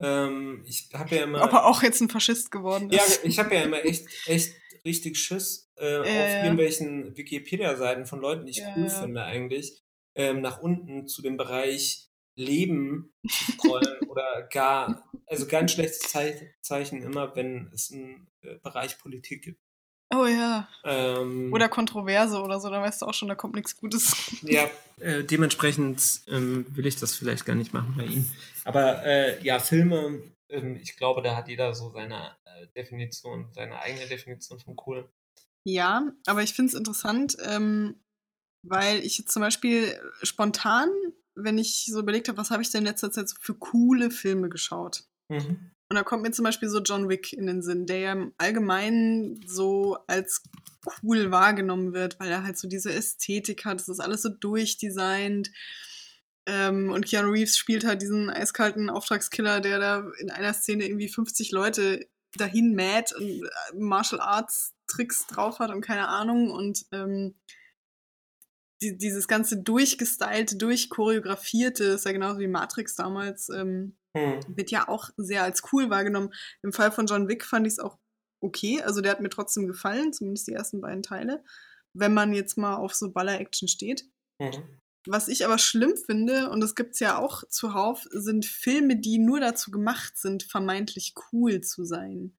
Ähm, ich habe ja immer. Ob er auch jetzt ein Faschist geworden Ja, ist. ich habe ja immer echt, echt richtig Schiss äh, auf ja. irgendwelchen Wikipedia-Seiten von Leuten, die ich Ja, cool ja. finde eigentlich, ähm, nach unten zu dem Bereich Leben zu scrollen oder gar, also ganz schlechtes Zei Zeichen immer, wenn es einen äh, Bereich Politik gibt. Oh ja. Ähm, Oder Kontroverse oder so, da weißt du auch schon, da kommt nichts Gutes. Ja, äh, dementsprechend ähm, will ich das vielleicht gar nicht machen bei ihm. Aber äh, ja, Filme, ähm, ich glaube, da hat jeder so seine äh, Definition, seine eigene Definition von cool. Ja, aber ich finde es interessant, ähm, weil ich jetzt zum Beispiel spontan, wenn ich so überlegt habe, was habe ich denn in letzter Zeit so für coole Filme geschaut? Mhm. Und da kommt mir zum Beispiel so John Wick in den Sinn, der ja im Allgemeinen so als cool wahrgenommen wird, weil er halt so diese Ästhetik hat. Das ist alles so durchdesignt. Ähm, und Keanu Reeves spielt halt diesen eiskalten Auftragskiller, der da in einer Szene irgendwie 50 Leute dahin mäht und äh, Martial Arts Tricks drauf hat und keine Ahnung. Und ähm, die, dieses ganze durchgestylte, durchchoreografierte, ist ja genauso wie Matrix damals, ähm, Hm. wird ja auch sehr als cool wahrgenommen. Im Fall von John Wick fand ich es auch okay. Also der hat mir trotzdem gefallen, zumindest die ersten beiden Teile, wenn man jetzt mal auf so Baller-Action steht. Mhm. Was ich aber schlimm finde, und das gibt es ja auch zuhauf, sind Filme, die nur dazu gemacht sind, vermeintlich cool zu sein.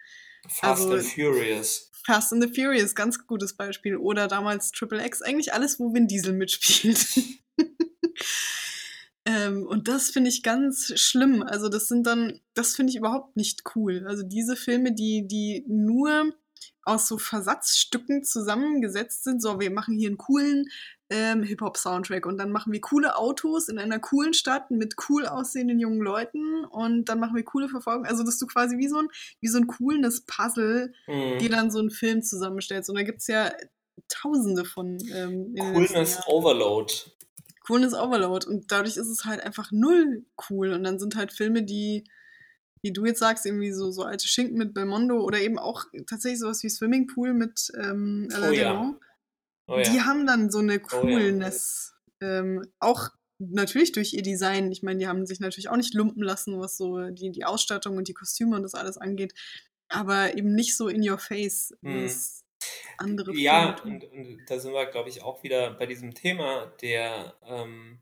Fast also, and Furious. Fast and the Furious, ganz gutes Beispiel. Oder damals Triple X, eigentlich alles, wo Vin Diesel mitspielt. ähm, und das finde ich ganz schlimm. Also, das sind dann, das finde ich überhaupt nicht cool. Also, diese Filme, die, die nur aus so Versatzstücken zusammengesetzt sind. So, wir machen hier einen coolen ähm, Hip-Hop-Soundtrack und dann machen wir coole Autos in einer coolen Stadt mit cool aussehenden jungen Leuten und dann machen wir coole Verfolgungen. Also, dass du quasi wie so ein, wie so ein cooles Puzzle mhm. dir dann so einen Film zusammenstellst. Und da gibt es ja tausende von. Ähm, Coolness Overload. Coolness Overload. Und dadurch ist es halt einfach null cool. Und dann sind halt Filme, die wie du jetzt sagst, irgendwie so, so alte Schinken mit Belmondo oder eben auch tatsächlich sowas wie Swimmingpool mit ähm, Alain oh, ja. oh, ja. Die haben dann so eine Coolness. Oh, ja. ähm, auch natürlich durch ihr Design. Ich meine, die haben sich natürlich auch nicht lumpen lassen, was so die, die Ausstattung und die Kostüme und das alles angeht. Aber eben nicht so in your face. Hm. Andere ja, und, und, da sind wir, glaube ich, auch wieder bei diesem Thema der ähm,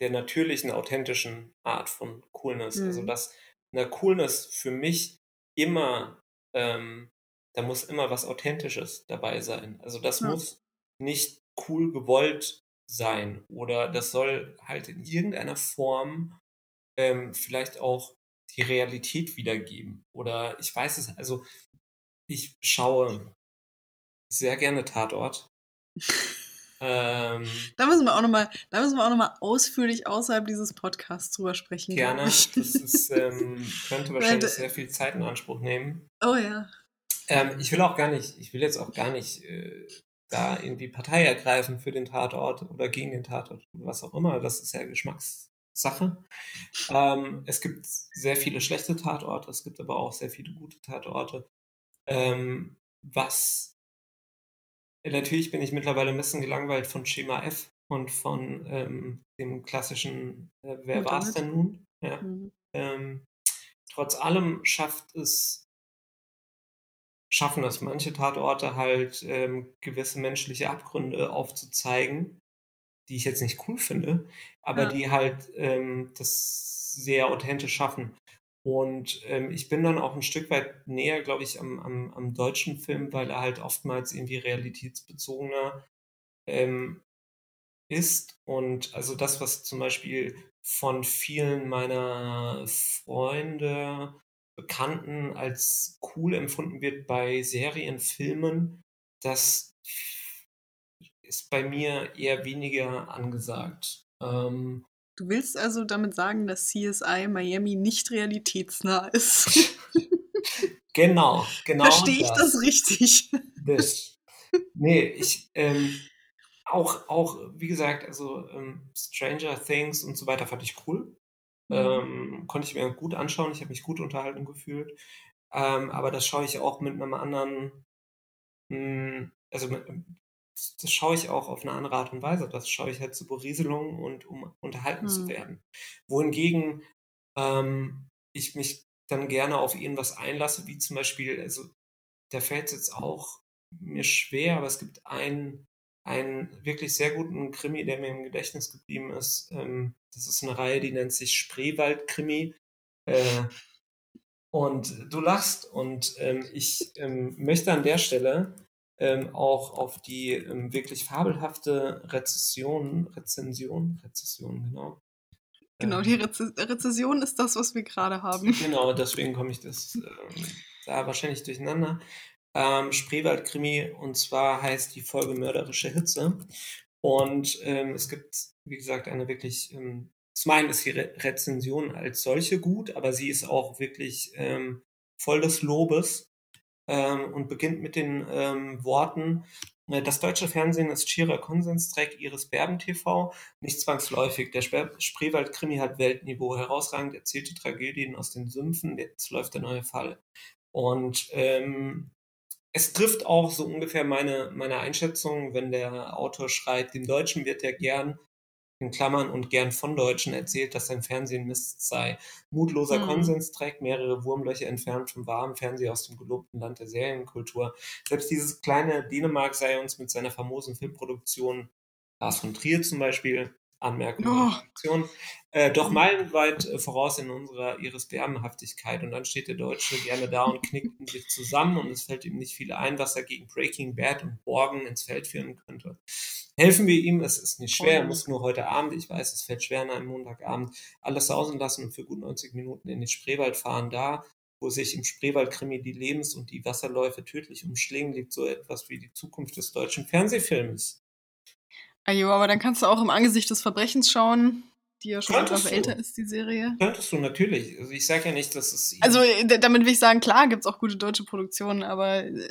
der natürlichen, authentischen Art von Coolness. Also, mhm. Also dass eine Coolness für mich immer, ähm, da muss immer was Authentisches dabei sein. Also das ja. muss nicht cool gewollt sein oder das soll halt in irgendeiner Form ähm, vielleicht auch die Realität wiedergeben. Oder ich weiß es, also ich schaue sehr gerne Tatort. Ähm, da müssen wir auch nochmal, da müssen wir auch noch mal ausführlich außerhalb dieses Podcasts drüber sprechen. Gerne. Das ist, ähm, könnte wahrscheinlich sehr viel Zeit in Anspruch nehmen. Oh ja. Ähm, ich will auch gar nicht, ich will jetzt auch gar nicht äh, da irgendwie Partei ergreifen für den Tatort oder gegen den Tatort, was auch immer. Das ist ja Geschmackssache. Ähm, es gibt sehr viele schlechte Tatorte, es gibt aber auch sehr viele gute Tatorte. Ähm, was Natürlich bin ich mittlerweile ein bisschen gelangweilt von Schema F und von ähm, dem klassischen äh, Wer war es denn nun? Ja. Mhm. Ähm, trotz allem schafft es, schaffen es manche Tatorte halt ähm, gewisse menschliche Abgründe aufzuzeigen, die ich jetzt nicht cool finde, aber ja. die halt ähm, das sehr authentisch schaffen. Und ähm, ich bin dann auch ein Stück weit näher, glaube ich, am, am, am, deutschen Film, weil er halt oftmals irgendwie realitätsbezogener ähm, ist. Und also das, was zum Beispiel von vielen meiner Freunde, Bekannten als cool empfunden wird bei Serien, Filmen, das ist bei mir eher weniger angesagt. Ähm, Du willst also damit sagen, dass CSI Miami nicht realitätsnah ist? genau, genau. Verstehe ich das, das richtig? Das. Nee, ich, ähm, auch, auch, wie gesagt, also ähm, Stranger Things und so weiter fand ich cool. Mhm. Ähm, konnte ich mir gut anschauen, ich habe mich gut unterhalten gefühlt. Ähm, aber das schaue ich auch mit einem anderen, mh, hm, also mit, das schaue ich auch auf eine andere Art und Weise. Das schaue ich halt zur Berieselung und um unterhalten mhm. zu werden. Wohingegen ähm, ich mich dann gerne auf irgendwas einlasse, wie zum Beispiel, also da fällt es jetzt auch mir schwer, aber es gibt einen, einen wirklich sehr guten Krimi, der mir im Gedächtnis geblieben ist. Ähm, das ist eine Reihe, die nennt sich Spreewald-Krimi. Äh, und du lachst und ähm, ich ähm, möchte an der Stelle ähm, auch auf die ähm, wirklich fabelhafte Rezession, Rezension, Rezession, genau. Genau, die ähm, Reze Rezession ist das, was wir gerade haben. Genau, deswegen komme ich das ähm, da wahrscheinlich durcheinander. Ähm, Spreewald-Krimi und zwar heißt die Folge Mörderische Hitze. Und ähm, es gibt, wie gesagt, eine wirklich, ähm, zum einen ist die Re Rezension als solche gut, aber sie ist auch wirklich ähm, voll des Lobes ähm, und beginnt mit den ähm, Worten, äh, das deutsche Fernsehen ist schierer Konsensträg ihres Berben-TV, nicht zwangsläufig. Der Spreewald-Krimi hat Weltniveau, herausragend erzählte Tragödien aus den Sümpfen, jetzt läuft der neue Fall. Und ähm, es trifft auch so ungefähr meine, meine Einschätzung, wenn der Autor schreibt, dem Deutschen wird ja gern in Klammern und gern von Deutschen erzählt, dass sein Fernsehen Mist sei. Mutloser Mhm. Konsens trägt mehrere Wurmlöcher entfernt vom warmen Fernsehen aus dem gelobten Land der Serienkultur. Selbst dieses kleine Dänemark sei uns mit seiner famosen Filmproduktion, Lars von Trier zum Beispiel, Anmerkung, Oh. Äh, doch meilenweit äh, voraus in unserer Iris-Berbenhaftigkeit. Und dann steht der Deutsche gerne da und knickt in sich zusammen und es fällt ihm nicht viel ein, was er gegen Breaking Bad und Borgen ins Feld führen könnte. Helfen wir ihm, es ist nicht schwer, er muss nur heute Abend, ich weiß, es fällt schwer an einem Montagabend, alles sausen lassen und für gut 90 Minuten in den Spreewald fahren. Da, wo sich im Spreewaldkrimi die Lebens- und die Wasserläufe tödlich umschlingen, liegt so etwas wie die Zukunft des deutschen Fernsehfilms. Ajo, aber dann kannst du auch im Angesicht des Verbrechens schauen, die ja schon etwas älter ist, die Serie. Könntest du natürlich. Also ich sage ja nicht, dass es. Also damit will ich sagen, klar gibt's auch gute deutsche Produktionen, aber äh,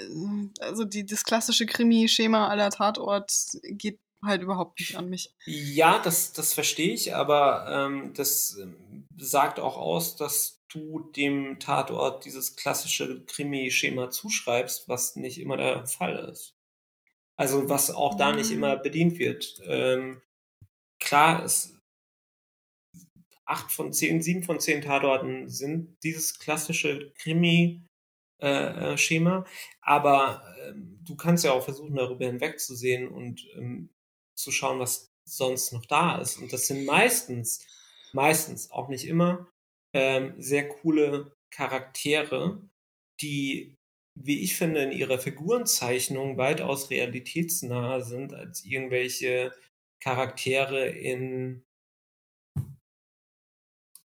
also die, das klassische Krimi-Schema aller Tatort geht halt überhaupt nicht an mich. Ja, das, das verstehe ich, aber ähm, das ähm, sagt auch aus, dass du dem Tatort dieses klassische Krimi-Schema zuschreibst, was nicht immer der Fall ist. Also was auch da nicht immer bedient wird. Ähm, klar, es acht von zehn, sieben von zehn Tatorten sind dieses klassische Krimi-Schema, aber ähm, du kannst ja auch versuchen, darüber hinwegzusehen und ähm, zu schauen, was sonst noch da ist. Und das sind meistens, meistens, auch nicht immer, ähm, sehr coole Charaktere, die, wie ich finde, in ihrer Figurenzeichnung weitaus realitätsnaher sind als irgendwelche Charaktere in,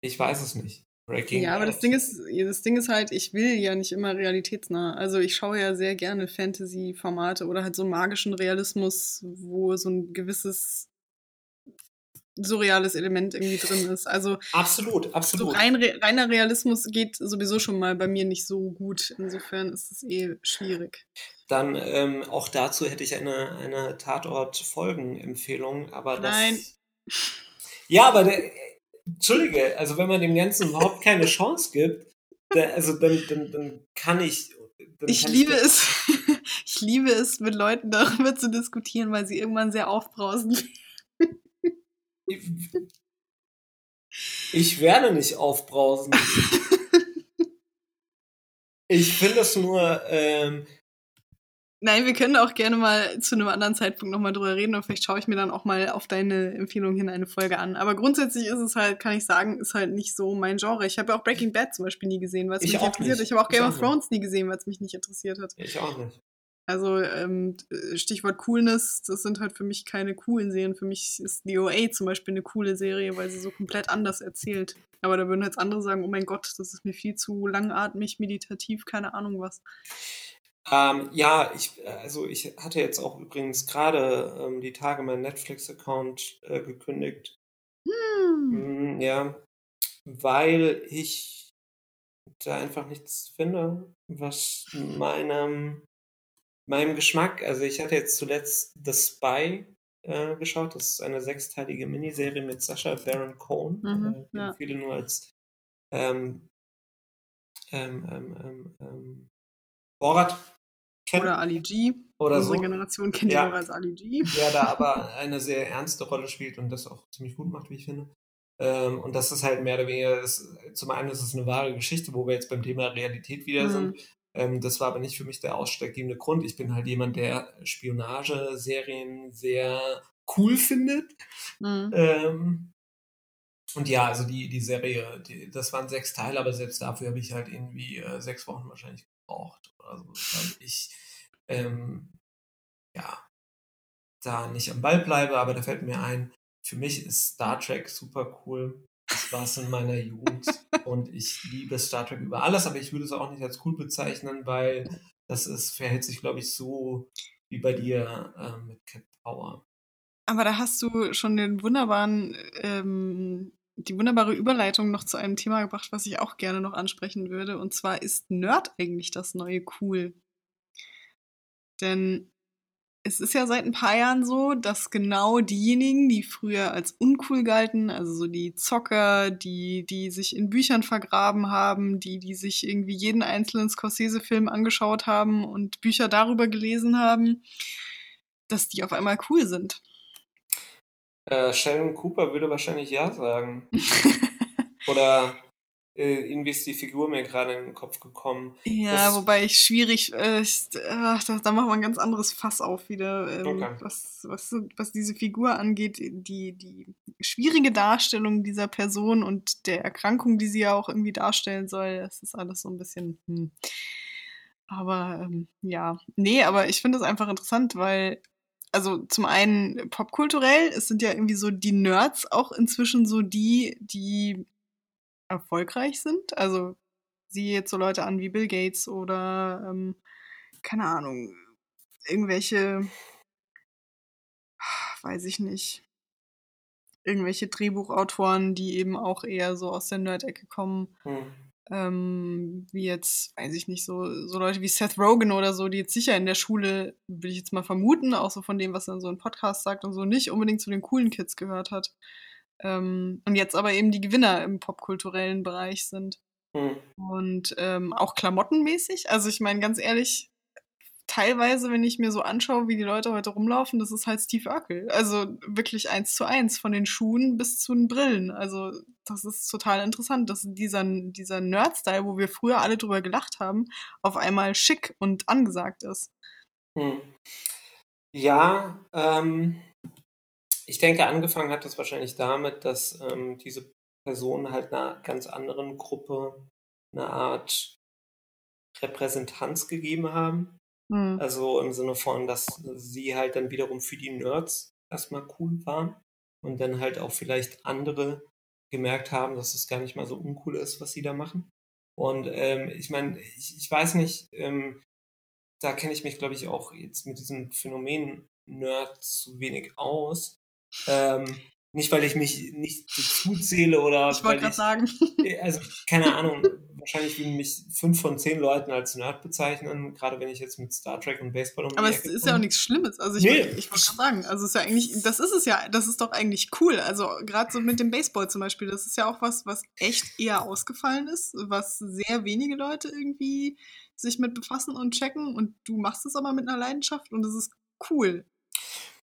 ich weiß es nicht. Breaking Ja, aber das. Ding ist, das Ding ist halt, ich will ja nicht immer realitätsnah. Also ich schaue ja sehr gerne Fantasy-Formate oder halt so magischen Realismus, wo so ein gewisses surreales Element irgendwie drin ist. Also Absolut, so absolut. rein, re- reiner Realismus geht sowieso schon mal bei mir nicht so gut. Insofern ist es eh schwierig. Dann ähm, auch dazu hätte ich eine, eine Tatort-Folgen-Empfehlung, aber das. Nein. Ja, aber der, Entschuldige, also wenn man dem Ganzen überhaupt keine Chance gibt, der, also dann, dann, dann kann ich. Dann Ich kann liebe es, ich liebe es, mit Leuten darüber zu diskutieren, weil sie irgendwann sehr aufbrausend Ich, ich werde nicht aufbrausen. Ich finde es nur, ähm, Nein, wir können auch gerne mal zu einem anderen Zeitpunkt nochmal drüber reden und vielleicht schaue ich mir dann auch mal auf deine Empfehlung hin eine Folge an. Aber grundsätzlich ist es halt, kann ich sagen, ist halt nicht so mein Genre. Ich habe ja auch Breaking Bad zum Beispiel nie gesehen, weil es Ich mich nicht auch interessiert. nicht. Ich habe auch Ich Game auch of Thrones nie gesehen, weil es mich nicht interessiert hat. ich auch nicht. Also ähm, Stichwort Coolness, das sind halt für mich keine coolen Serien. Für mich ist The OA zum Beispiel eine coole Serie, weil sie so komplett anders erzählt. Aber da würden jetzt andere sagen, oh mein Gott, das ist mir viel zu langatmig, meditativ, keine Ahnung was. Ähm, ja, ich, also ich hatte jetzt auch übrigens gerade ähm, die Tage meinen Netflix-Account äh, gekündigt. Hm. Mm, ja, weil ich da einfach nichts finde, was meinem, meinem Geschmack, also ich hatte jetzt zuletzt The Spy äh, geschaut, das ist eine sechsteilige Miniserie mit Sacha Baron Cohen, Mhm, äh, ja. viele nur als ähm, ähm, ähm, ähm, ähm, Borat kennen. Oder Ali G. Oder Unsere so. Generation kennt Ja. ihn als Ali G. der da aber eine sehr ernste Rolle spielt und das auch ziemlich gut macht, wie ich finde. Ähm, und das ist halt mehr oder weniger, das, zum einen ist es eine wahre Geschichte, wo wir jetzt beim Thema Realität wieder Mhm. sind. Ähm, das war aber nicht für mich der ausschlaggebende Grund. Ich bin halt jemand, der Spionageserien sehr cool findet. Mhm. Ähm, und ja, also die, die Serie, die, das waren sechs Teile, aber selbst dafür habe ich halt irgendwie äh, sechs Wochen wahrscheinlich gebraucht. Oder so, weil ich ähm, ja da nicht am Ball bleibe, aber da fällt mir ein, für mich ist Star Trek super cool. Das war es in meiner Jugend und ich liebe Star Trek über alles, aber ich würde es auch nicht als cool bezeichnen, weil das ist, verhält sich, glaube ich, so wie bei dir ähm, mit Cat Power. Aber da hast du schon den wunderbaren, ähm, die wunderbare Überleitung noch zu einem Thema gebracht, was ich auch gerne noch ansprechen würde. Und zwar ist Nerd eigentlich das neue Cool. Denn es ist ja seit ein paar Jahren so, dass genau diejenigen, die früher als uncool galten, also so die Zocker, die, die sich in Büchern vergraben haben, die, die sich irgendwie jeden einzelnen Scorsese-Film angeschaut haben und Bücher darüber gelesen haben, dass die auf einmal cool sind. Äh, Sheldon Cooper würde wahrscheinlich ja sagen. Oder äh, irgendwie ist die Figur mir gerade in den Kopf gekommen. Ja, das, wobei ich schwierig, äh, ich, ach, da, da machen wir ein ganz anderes Fass auf wieder, ähm, okay. was, was, was diese Figur angeht, die, die schwierige Darstellung dieser Person und der Erkrankung, die sie ja auch irgendwie darstellen soll, das ist alles so ein bisschen, hm. Aber ähm, ja, nee, aber ich finde es einfach interessant, weil also zum einen popkulturell, es sind ja irgendwie so die Nerds auch inzwischen so die, die erfolgreich sind. Also siehe jetzt so Leute an wie Bill Gates oder ähm, keine Ahnung, irgendwelche, weiß ich nicht, irgendwelche Drehbuchautoren, die eben auch eher so aus der Nerd-Ecke kommen. Hm. Ähm, wie jetzt, weiß ich nicht, so, so Leute wie Seth Rogen oder so, die jetzt sicher in der Schule, will ich jetzt mal vermuten, auch so von dem, was er in so einem Podcast sagt und so, nicht unbedingt zu den coolen Kids gehört hat. Ähm, und jetzt aber eben die Gewinner im popkulturellen Bereich sind. Hm. Und ähm, auch klamottenmäßig. Also ich meine, ganz ehrlich, teilweise, wenn ich mir so anschaue, wie die Leute heute rumlaufen, das ist halt Steve Urkel. Also wirklich eins zu eins, von den Schuhen bis zu den Brillen. Also das ist total interessant, dass dieser, dieser Nerd-Style, wo wir früher alle drüber gelacht haben, auf einmal schick und angesagt ist. Hm. Ja, ähm, ich denke, angefangen hat das wahrscheinlich damit, dass ähm, diese Personen halt einer ganz anderen Gruppe eine Art Repräsentanz gegeben haben. Mhm. Also im Sinne von, dass sie halt dann wiederum für die Nerds erstmal cool waren und dann halt auch vielleicht andere gemerkt haben, dass es gar nicht mal so uncool ist, was sie da machen. Und ähm, ich meine, ich, ich, weiß nicht, ähm, da kenne ich mich, glaube ich, auch jetzt mit diesem Phänomen Nerd zu wenig aus. Ähm, nicht, weil ich mich nicht zu zähle oder. Ich wollte gerade sagen. Also, keine Ahnung. wahrscheinlich würden mich fünf von zehn Leuten als Nerd bezeichnen, gerade wenn ich jetzt mit Star Trek und Baseball um Aber es ist ja auch nichts Schlimmes. Also, ich, nee. ich wollte gerade sagen, also, es ist ja eigentlich, das ist es ja, das ist doch eigentlich cool. Also, gerade so mit dem Baseball zum Beispiel, das ist ja auch was, was echt eher ausgefallen ist, was sehr wenige Leute irgendwie sich mit befassen und checken und du machst es aber mit einer Leidenschaft und es ist cool.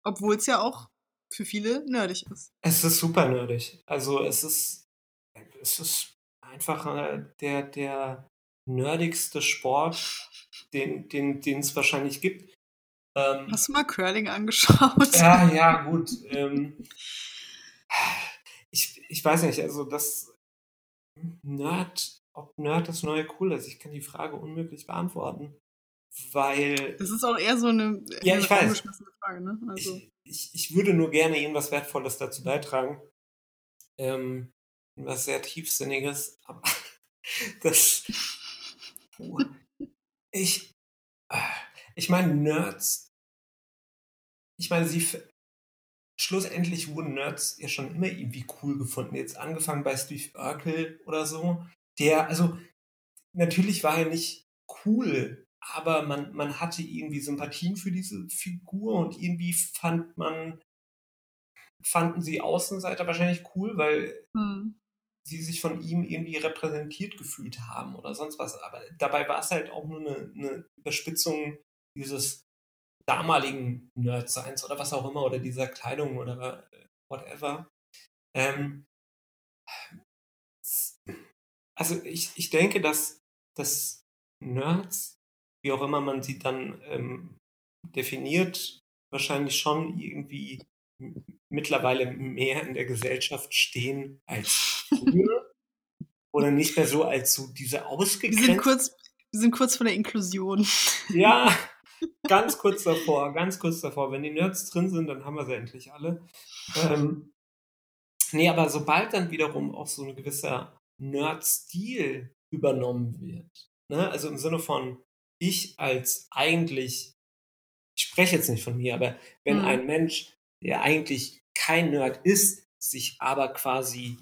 Obwohl es ja auch für viele nerdig ist. Es ist super nerdig. Also es ist, es ist einfach äh, der, der nerdigste Sport, den, den, den es wahrscheinlich gibt. Ähm, Hast du mal Curling angeschaut? Ja, ja, gut. Ähm, ich, ich weiß nicht, also das Nerd, ob Nerd das neue Cool ist, ich kann die Frage unmöglich beantworten. Weil. Das ist auch eher so eine, ja, ich weiß. Frage, ne? Also. Ich, ich, ich, würde nur gerne irgendwas Wertvolles dazu beitragen. Ähm, was sehr Tiefsinniges, aber das. Ich. Ich meine, Nerds. Ich meine, sie. Schlussendlich wurden Nerds ja schon immer irgendwie cool gefunden. Jetzt angefangen bei Steve Urkel oder so. Der, also, natürlich war er nicht cool aber man, man hatte irgendwie Sympathien für diese Figur und irgendwie fand man, fanden sie Außenseiter wahrscheinlich cool, weil hm. sie sich von ihm irgendwie repräsentiert gefühlt haben oder sonst was. Aber dabei war es halt auch nur eine, eine Überspitzung dieses damaligen Nerdseins oder was auch immer oder dieser Kleidung oder whatever. Ähm, also ich, ich denke, dass, dass Nerds wie auch immer man sie dann ähm, definiert, wahrscheinlich schon irgendwie mittlerweile mehr in der Gesellschaft stehen als früher. Oder nicht mehr so als so diese ausgegrenzten. Wir sind kurz, wir sind kurz vor der Inklusion. Ja, ganz kurz davor, ganz kurz davor. Wenn die Nerds drin sind, dann haben wir sie endlich alle. Ähm, nee, aber sobald dann wiederum auch so ein gewisser Nerd-Stil übernommen wird, ne? also im Sinne von, ich als eigentlich, ich spreche jetzt nicht von mir, aber wenn mhm. ein Mensch, der eigentlich kein Nerd ist, sich aber quasi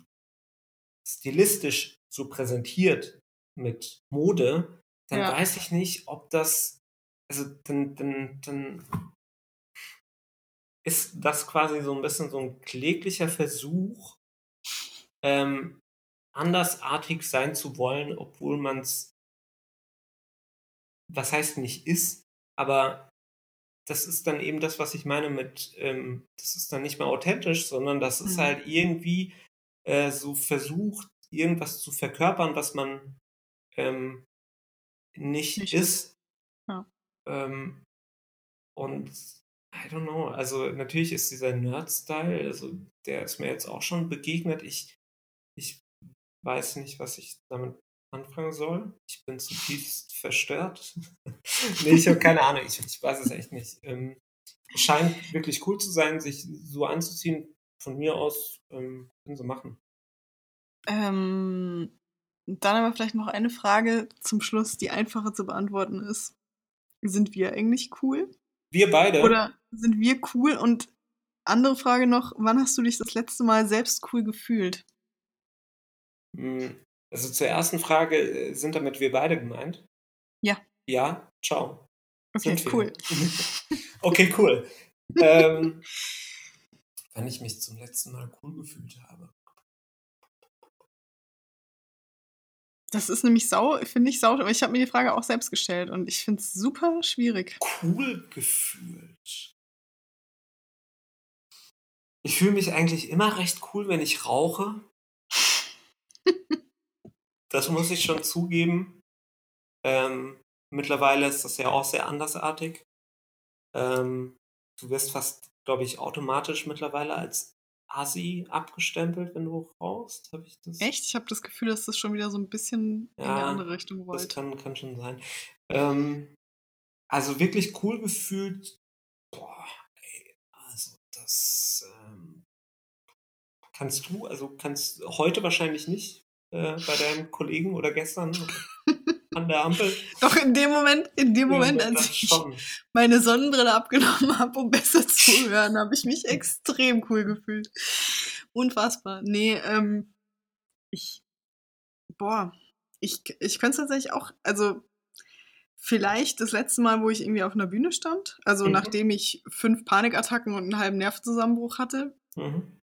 stilistisch so präsentiert mit Mode, dann ja. weiß ich nicht, ob das, also dann, dann, dann ist das quasi so ein bisschen so ein kläglicher Versuch, ähm, andersartig sein zu wollen, obwohl man es was heißt nicht ist, aber das ist dann eben das, was ich meine mit, ähm, das ist dann nicht mehr authentisch, sondern das ist Mhm. halt irgendwie äh, so versucht, irgendwas zu verkörpern, was man ähm, nicht, Nicht ist. ist. Ja. Ähm, und I don't know, also natürlich ist dieser Nerd-Style, also der ist mir jetzt auch schon begegnet. Ich, ich weiß nicht, was ich damit anfangen soll. Ich bin zutiefst verstört. nee, ich habe keine Ahnung, ich, ich weiß es echt nicht. Ähm, es scheint wirklich cool zu sein, sich so anzuziehen. Von mir aus ähm, können sie machen. Ähm, dann aber vielleicht noch eine Frage zum Schluss, die einfacher zu beantworten ist. Sind wir eigentlich cool? Wir beide. Oder sind wir cool? Und andere Frage noch, wann hast du dich das letzte Mal selbst cool gefühlt? Also zur ersten Frage, äh, sind damit wir beide gemeint? Ja. Ja, ciao. Okay, cool. okay, cool. ähm, wann ich mich zum letzten Mal cool gefühlt habe. Das ist nämlich sau, finde ich sau, aber ich habe mir die Frage auch selbst gestellt und ich finde es super schwierig. Cool gefühlt. Ich fühle mich eigentlich immer recht cool, wenn ich rauche. Das muss ich schon zugeben. Ähm, mittlerweile ist das ja auch sehr andersartig. Ähm, du wirst fast, glaube ich, automatisch mittlerweile als Asi abgestempelt, wenn du rauchst. Habe ich das? Echt? Ich habe das Gefühl, dass das schon wieder so ein bisschen in eine Ja, andere Richtung Das rollt. kann, kann schon sein. Ähm, also wirklich cool gefühlt. Boah, ey, also das ähm, kannst du, also kannst heute wahrscheinlich nicht äh, bei deinem Kollegen oder gestern an der Ampel. Doch in dem Moment, in dem Moment, als ich meine Sonnenbrille abgenommen habe, um besser zu hören, habe ich mich extrem cool gefühlt. Unfassbar. Nee, ähm, ich, boah, ich, ich könnte es tatsächlich auch, also vielleicht das letzte Mal, wo ich irgendwie auf einer Bühne stand, also Mhm. nachdem ich fünf Panikattacken und einen halben Nervenzusammenbruch hatte, Mhm.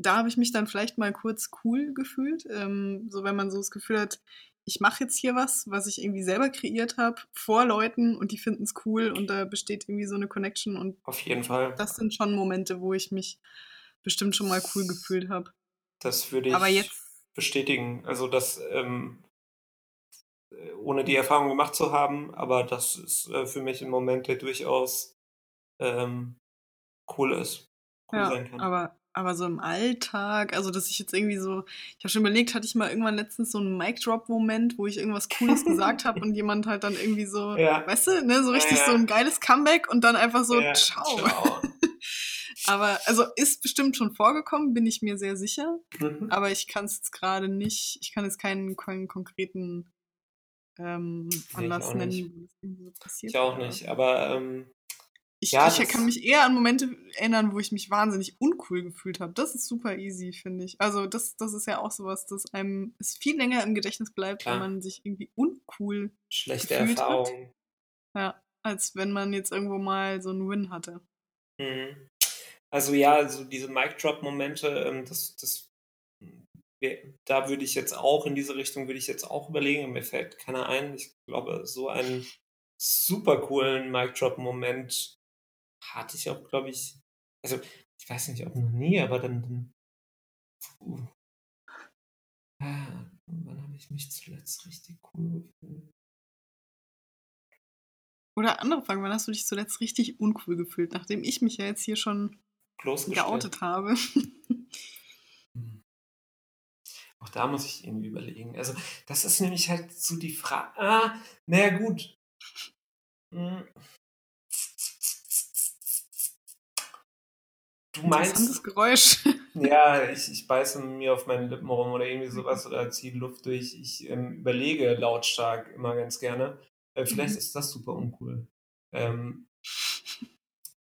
Da habe ich mich dann vielleicht mal kurz cool gefühlt. Ähm, so wenn man so das Gefühl hat, ich mache jetzt hier was, was ich irgendwie selber kreiert habe, vor Leuten und die finden es cool und da besteht irgendwie so eine Connection und Auf jeden Fall. das sind schon Momente, wo ich mich bestimmt schon mal cool gefühlt habe. Das würde ich Aber jetzt, bestätigen. Also das, ähm, äh, ohne die Erfahrung gemacht zu haben, aber das ist äh, für mich ein Moment, der durchaus ähm, cool ist, cool ja, sein kann. aber, aber so im Alltag, also dass ich jetzt irgendwie so, ich habe schon überlegt, hatte ich mal irgendwann letztens so einen Mic-Drop-Moment, wo ich irgendwas Cooles gesagt habe und jemand halt dann irgendwie so, Ja. weißt du, ne, so Ja, richtig ja. so ein geiles Comeback und dann einfach so, Ja, ciao. ciao. Aber, also ist bestimmt schon vorgekommen, bin ich mir sehr sicher. Mhm. Aber ich kann es jetzt gerade nicht, ich kann jetzt keinen, keinen konkreten ähm, ich Anlass auch nennen, wo das irgendwie so passiert Ich auch nicht, aber ähm, Ich, Ja, ich kann mich eher an Momente erinnern, wo ich mich wahnsinnig uncool gefühlt habe. Das ist super easy, finde ich. Also das, das ist ja auch sowas, das einem es viel länger im Gedächtnis bleibt, Klar. wenn man sich irgendwie uncool, schlechte. Erfahrungen. ja, als wenn man jetzt irgendwo mal so einen Win hatte. Mhm. Also ja, also diese Mic-Drop-Momente, ähm, das, das, da würde ich jetzt auch, in diese Richtung würde ich jetzt auch überlegen, mir fällt keiner ein. Ich glaube, so einen super coolen Mic-Drop-Moment hatte ich auch, glaube ich, also ich weiß nicht, ob noch nie, aber dann, dann. Ah, wann habe ich mich zuletzt richtig cool gefühlt? Oder andere Frage, wann hast du dich zuletzt richtig uncool gefühlt, nachdem ich mich ja jetzt hier schon geoutet habe? Hm. Auch da muss ich irgendwie überlegen. Also, das ist nämlich halt so die Frage. Ah, naja, gut. Hm. Du meinst, Geräusch. ja, ich, ich beiße mir auf meinen Lippen rum oder irgendwie sowas oder ziehe Luft durch. Ich ähm, überlege lautstark immer ganz gerne. Äh, vielleicht Mhm. ist das super uncool. Ähm,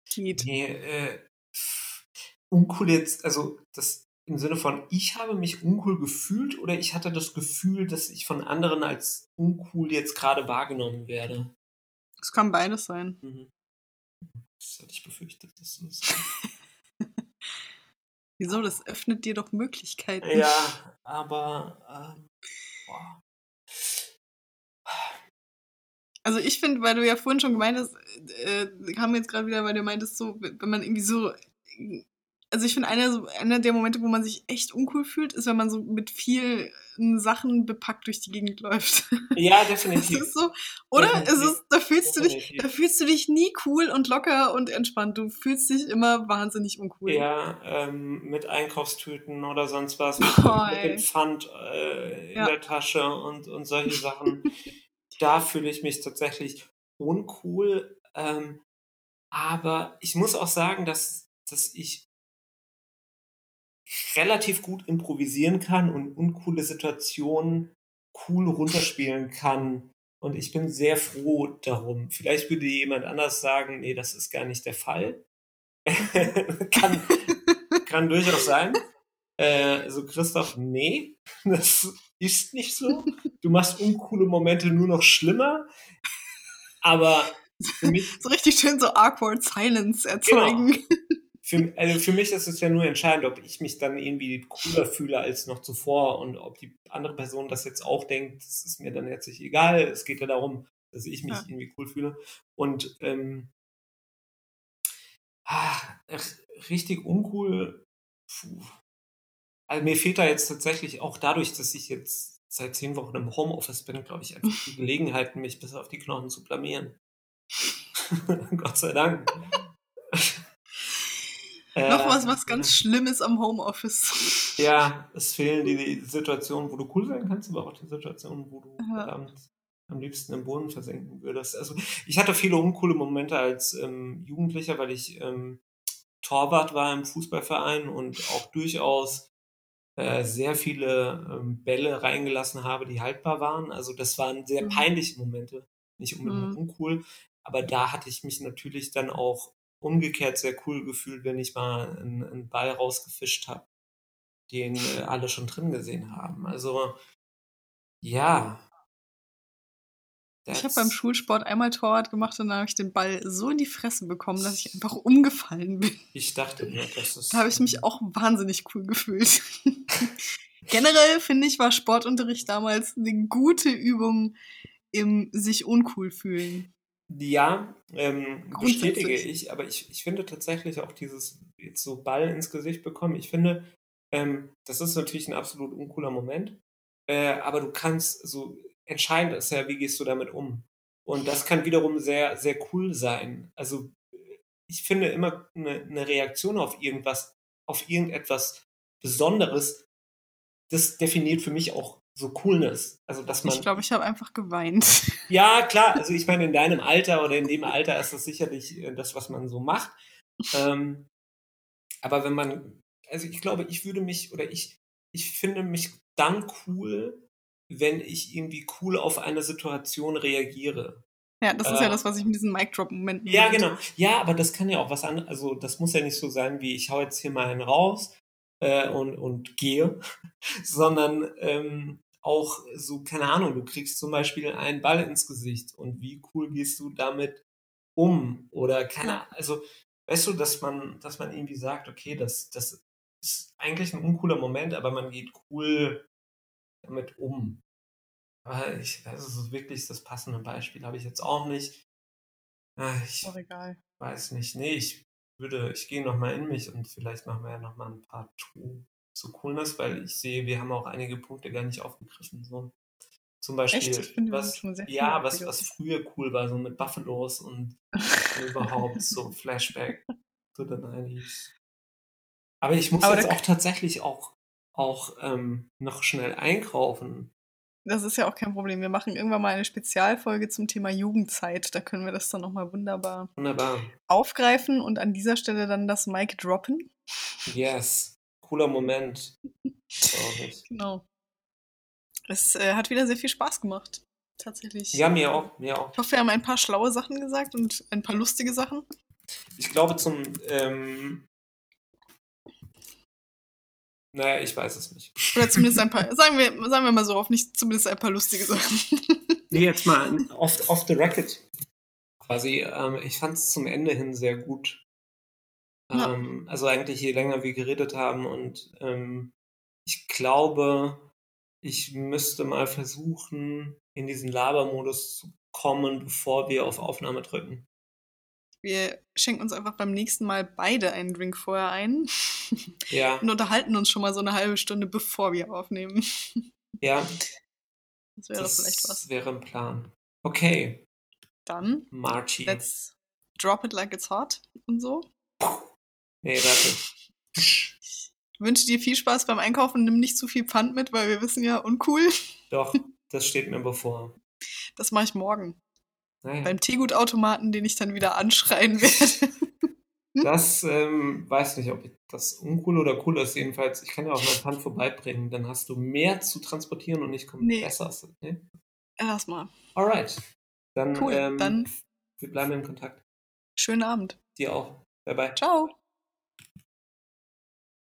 Geht. Nee, äh, uncool jetzt, also das im Sinne von, ich habe mich uncool gefühlt oder ich hatte das Gefühl, dass ich von anderen als uncool jetzt gerade wahrgenommen werde. Es kann beides sein. Mhm. Das hatte ich befürchtet, dass du das. Wieso? Das öffnet dir doch Möglichkeiten. Ja, aber ähm, boah. Also ich finde, weil du ja vorhin schon gemeint hast, äh, kam jetzt gerade wieder, weil du meintest, so, wenn man irgendwie so also ich finde, einer, einer der Momente, wo man sich echt uncool fühlt, ist, wenn man so mit vielen Sachen bepackt durch die Gegend läuft. Ja, definitiv. Das ist so, oder? Es ist, da fühlst definitiv. du dich, da fühlst du dich nie cool und locker und entspannt. Du fühlst dich immer wahnsinnig uncool. Ja, ähm, mit Einkaufstüten oder sonst was, mit, oh, mit dem Pfand äh, in ja. der Tasche und, und solche Sachen. da fühle ich mich tatsächlich uncool. Ähm, aber ich muss auch sagen, dass, dass ich relativ gut improvisieren kann und uncoole Situationen cool runterspielen kann. Und ich bin sehr froh darum. Vielleicht würde jemand anders sagen, nee, das ist gar nicht der Fall. kann, kann durchaus sein. Äh, so, Christoph, nee, das ist nicht so. Du machst uncoole Momente nur noch schlimmer. Aber für mich. So richtig schön so awkward Silence erzeugen. Genau für, also für mich ist es ja nur entscheidend, ob ich mich dann irgendwie cooler fühle als noch zuvor und ob die andere Person das jetzt auch denkt, das ist mir dann jetzt nicht egal. Es geht ja darum, dass ich mich ja. irgendwie cool fühle. Und ähm, ah, richtig uncool. Puh. Also mir fehlt da jetzt tatsächlich auch dadurch, dass ich jetzt seit zehn Wochen im Homeoffice bin, glaube ich, einfach die Gelegenheit, mich bis auf die Knochen zu blamieren. Gott sei Dank. Äh, Noch was, was ganz Schlimmes am Homeoffice. Ja, es fehlen die, die Situationen, wo du cool sein kannst, aber auch die Situationen, wo du ja. am liebsten im Boden versenken würdest. Also ich hatte viele uncoole Momente als ähm, Jugendlicher, weil ich ähm, Torwart war im Fußballverein und auch durchaus äh, sehr viele ähm, Bälle reingelassen habe, die haltbar waren. Also das waren sehr mhm. peinliche Momente, nicht unbedingt mhm. uncool, aber da hatte ich mich natürlich dann auch umgekehrt sehr cool gefühlt, wenn ich mal einen, einen Ball rausgefischt habe, den äh, alle schon drin gesehen haben. Also ja. Ich habe beim Schulsport einmal Torwart gemacht und dann habe ich den Ball so in die Fresse bekommen, dass ich einfach umgefallen bin. Ich dachte mir, das ist. Da habe ich mich auch wahnsinnig cool gefühlt. Generell finde ich, war Sportunterricht damals eine gute Übung im sich uncool fühlen. Ja, ähm, bestätige ich, aber ich, ich finde tatsächlich auch dieses jetzt so Ball ins Gesicht bekommen, ich finde, ähm, das ist natürlich ein absolut uncooler Moment, äh, aber du kannst so, entscheidend ist ja, wie gehst du damit um? Und das kann wiederum sehr, sehr cool sein. Also ich finde immer eine, eine Reaktion auf irgendwas, auf irgendetwas Besonderes, das definiert für mich auch so Coolness. Also, dass man. Ich glaube, ich habe einfach geweint. Ja, klar. Also, ich meine, in deinem Alter oder in dem Alter ist das sicherlich äh, das, was man so macht. Ähm, aber wenn man, also ich glaube, ich würde mich oder ich, ich finde mich dann cool, wenn ich irgendwie cool auf eine Situation reagiere. Ja, das ist äh, ja das, was ich mit diesen Mic-Drop-Momenten. Ja, genau. Ja, aber das kann ja auch was anderes. Also, das muss ja nicht so sein, wie ich hau jetzt hier mal einen raus äh, und, und gehe, sondern ähm, auch so, keine Ahnung, du kriegst zum Beispiel einen Ball ins Gesicht und wie cool gehst du damit um? Oder keine Ahnung, also weißt du, dass man, dass man irgendwie sagt, okay, das, das ist eigentlich ein uncooler Moment, aber man geht cool damit um. Aber ich, also so wirklich das passende Beispiel habe ich jetzt auch nicht. Ah, ich auch egal. weiß nicht. Nee, ich würde, ich gehe nochmal in mich und vielleicht machen wir ja nochmal ein paar True so Coolness, weil ich sehe, wir haben auch einige Punkte gar nicht aufgegriffen. So. Zum Beispiel, was, ja, was, was früher cool war, so mit Buffalos und überhaupt so Flashback zu den 90s. Aber ich muss Aber jetzt auch tatsächlich auch, auch ähm, noch schnell einkaufen. Das ist ja auch kein Problem. Wir machen irgendwann mal eine Spezialfolge zum Thema Jugendzeit. Da können wir das dann nochmal wunderbar, wunderbar aufgreifen und an dieser Stelle dann das Mic droppen. Yes cooler Moment. genau. Es äh, hat wieder sehr viel Spaß gemacht. Tatsächlich. Ja, mir auch, mir auch. Ich hoffe, wir haben ein paar schlaue Sachen gesagt und ein paar lustige Sachen. Ich glaube zum, ähm, naja, ich weiß es nicht. Oder zumindest ein paar, sagen wir, sagen wir mal so, nicht zumindest ein paar lustige Sachen. nee, jetzt mal off, off the record. Quasi, ähm, ich fand es zum Ende hin sehr gut. Ja. Ähm, also eigentlich je länger wir geredet haben und ähm, ich glaube, ich müsste mal versuchen, in diesen Labermodus zu kommen, bevor wir auf Aufnahme drücken. Wir schenken uns einfach beim nächsten Mal beide einen Drink vorher ein. Ja. Und unterhalten uns schon mal so eine halbe Stunde, bevor wir aufnehmen. Ja. Das wäre das doch vielleicht was. wäre ein Plan. Okay, Dann, Marchi. let's drop it like it's hot und so. Nee, warte. Ich wünsche dir viel Spaß beim Einkaufen. Nimm nicht zu viel Pfand mit, weil wir wissen ja, uncool. Doch, das steht mir bevor. Das mache ich morgen. Naja. Beim Teegutautomaten, den ich dann wieder anschreien werde. Das ähm, weiß nicht, ob das uncool oder cool ist. Jedenfalls, ich kann ja auch mein Pfand vorbeibringen. Dann hast du mehr zu transportieren und ich komme Nee. besser. Nee? Lass mal. Alright. Dann, Cool. ähm, Dann wir bleiben in Kontakt. schönen Abend. Dir auch. Bye bye. Ciao.